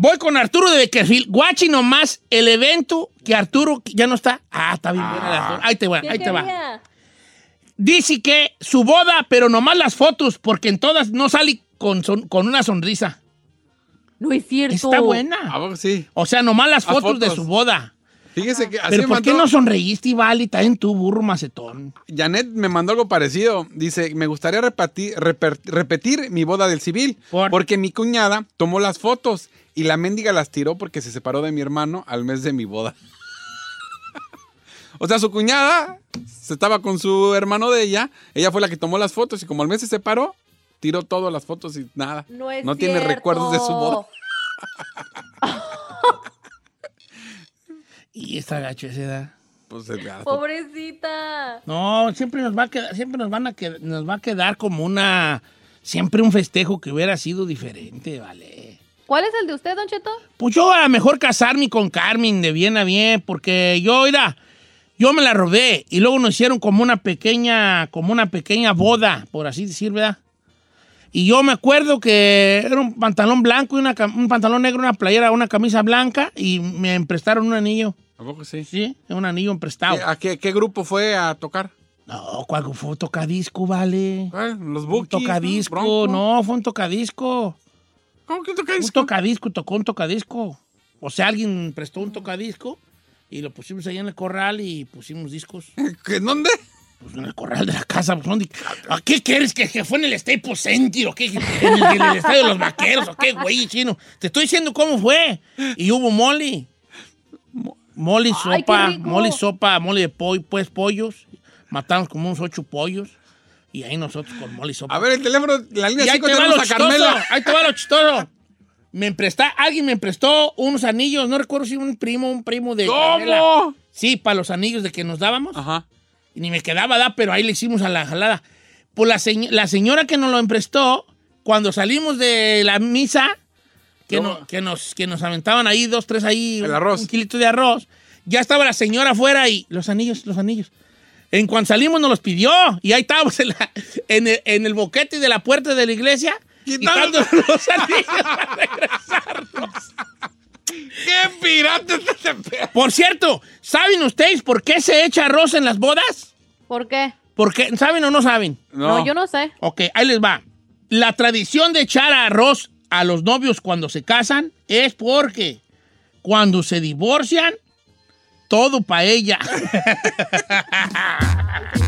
Voy con Arturo de Beckerfield. Guachi nomás el evento que Arturo ya no está. Ah, está bien. Arturo. Ahí te va, ¿Qué ahí te va. Dice que su boda, pero nomás las fotos, porque en todas no sale con, son- con una sonrisa. No es cierto. Está buena. ¿A sí? O sea, nomás las Las fotos, de su boda. Fíjese que así Pero me ¿por qué no sonreíste, Ivali? Está en tu burro macetón. Janet me mandó algo parecido. Dice, me gustaría repetir mi boda del civil. Porque mi cuñada tomó las fotos y la mendiga las tiró porque se separó de mi hermano al mes de mi boda. o sea, su cuñada se estaba con su hermano de ella. Ella fue la que tomó las fotos y como al mes se separó, tiró todas las fotos y nada. No es tiene recuerdos de su boda. Y esta gacho esa edad. Pues el gato. Pobrecita. No, siempre nos va a quedar, siempre nos van a quedar, nos va a quedar como una, siempre un festejo que hubiera sido diferente, vale. ¿Cuál es el de usted, Don Cheto? Pues yo a lo mejor casarme con Carmen de bien a bien, porque yo, mira, yo me la robé y luego nos hicieron como una pequeña, como una pequeña boda, por así decir, ¿verdad? Y yo me acuerdo que era un pantalón blanco y una, un pantalón negro, una playera, una camisa blanca y me emprestaron un anillo. ¿A poco sí? Sí, un anillo emprestado. ¿A qué, qué grupo fue a tocar? No, ¿cuál fue? Tocadisco, vale. Los Un Bookies, tocadisco, Bronco. no, fue un tocadisco. ¿Cómo que un tocadisco? Un tocadisco, tocó un tocadisco. O sea, alguien prestó un tocadisco y lo pusimos ahí en el corral y pusimos discos. ¿En dónde? Pues en el corral de la casa. Pues, ¿dónde? ¿A qué quieres? ¿Que, que fue en el Staples Center o qué? ¿En el, en el estadio de los vaqueros o qué, güey, chino? Te estoy diciendo cómo fue. Y hubo moli. Moli Ay, sopa, moli sopa, moli de pollo, pues pollos. Matamos como unos ocho pollos. Y ahí nosotros con moli sopa. A ver, el teléfono, la línea Y ahí 5 te va lo tenemos a chistoso. Carmela. Ahí te va lo chistoso. Me empresta, alguien me prestó unos anillos, no recuerdo si un primo, un primo de. ¿Cómo? Carmela. Sí, para los anillos de que nos dábamos. Ajá. Y ni me quedaba, da, pero ahí le hicimos a la jalada. Pues la, señ- la señora que nos lo emprestó, cuando salimos de la misa, que, no- que, nos, que nos aventaban ahí dos, tres ahí, El arroz. un kilito de arroz, ya estaba la señora afuera y los anillos, los anillos. En cuanto salimos nos los pidió y ahí estábamos en, la- en el, en el boquete de la puerta de la iglesia quitando los anillos para regresarnos. ¡Qué pirata perro! Por cierto, ¿saben ustedes por qué se echa arroz en las bodas? ¿Por qué? Porque, ¿Saben o no saben? No, yo no sé. Ok, ahí les va. La tradición de echar arroz a los novios cuando se casan es porque cuando se divorcian, todo para ella.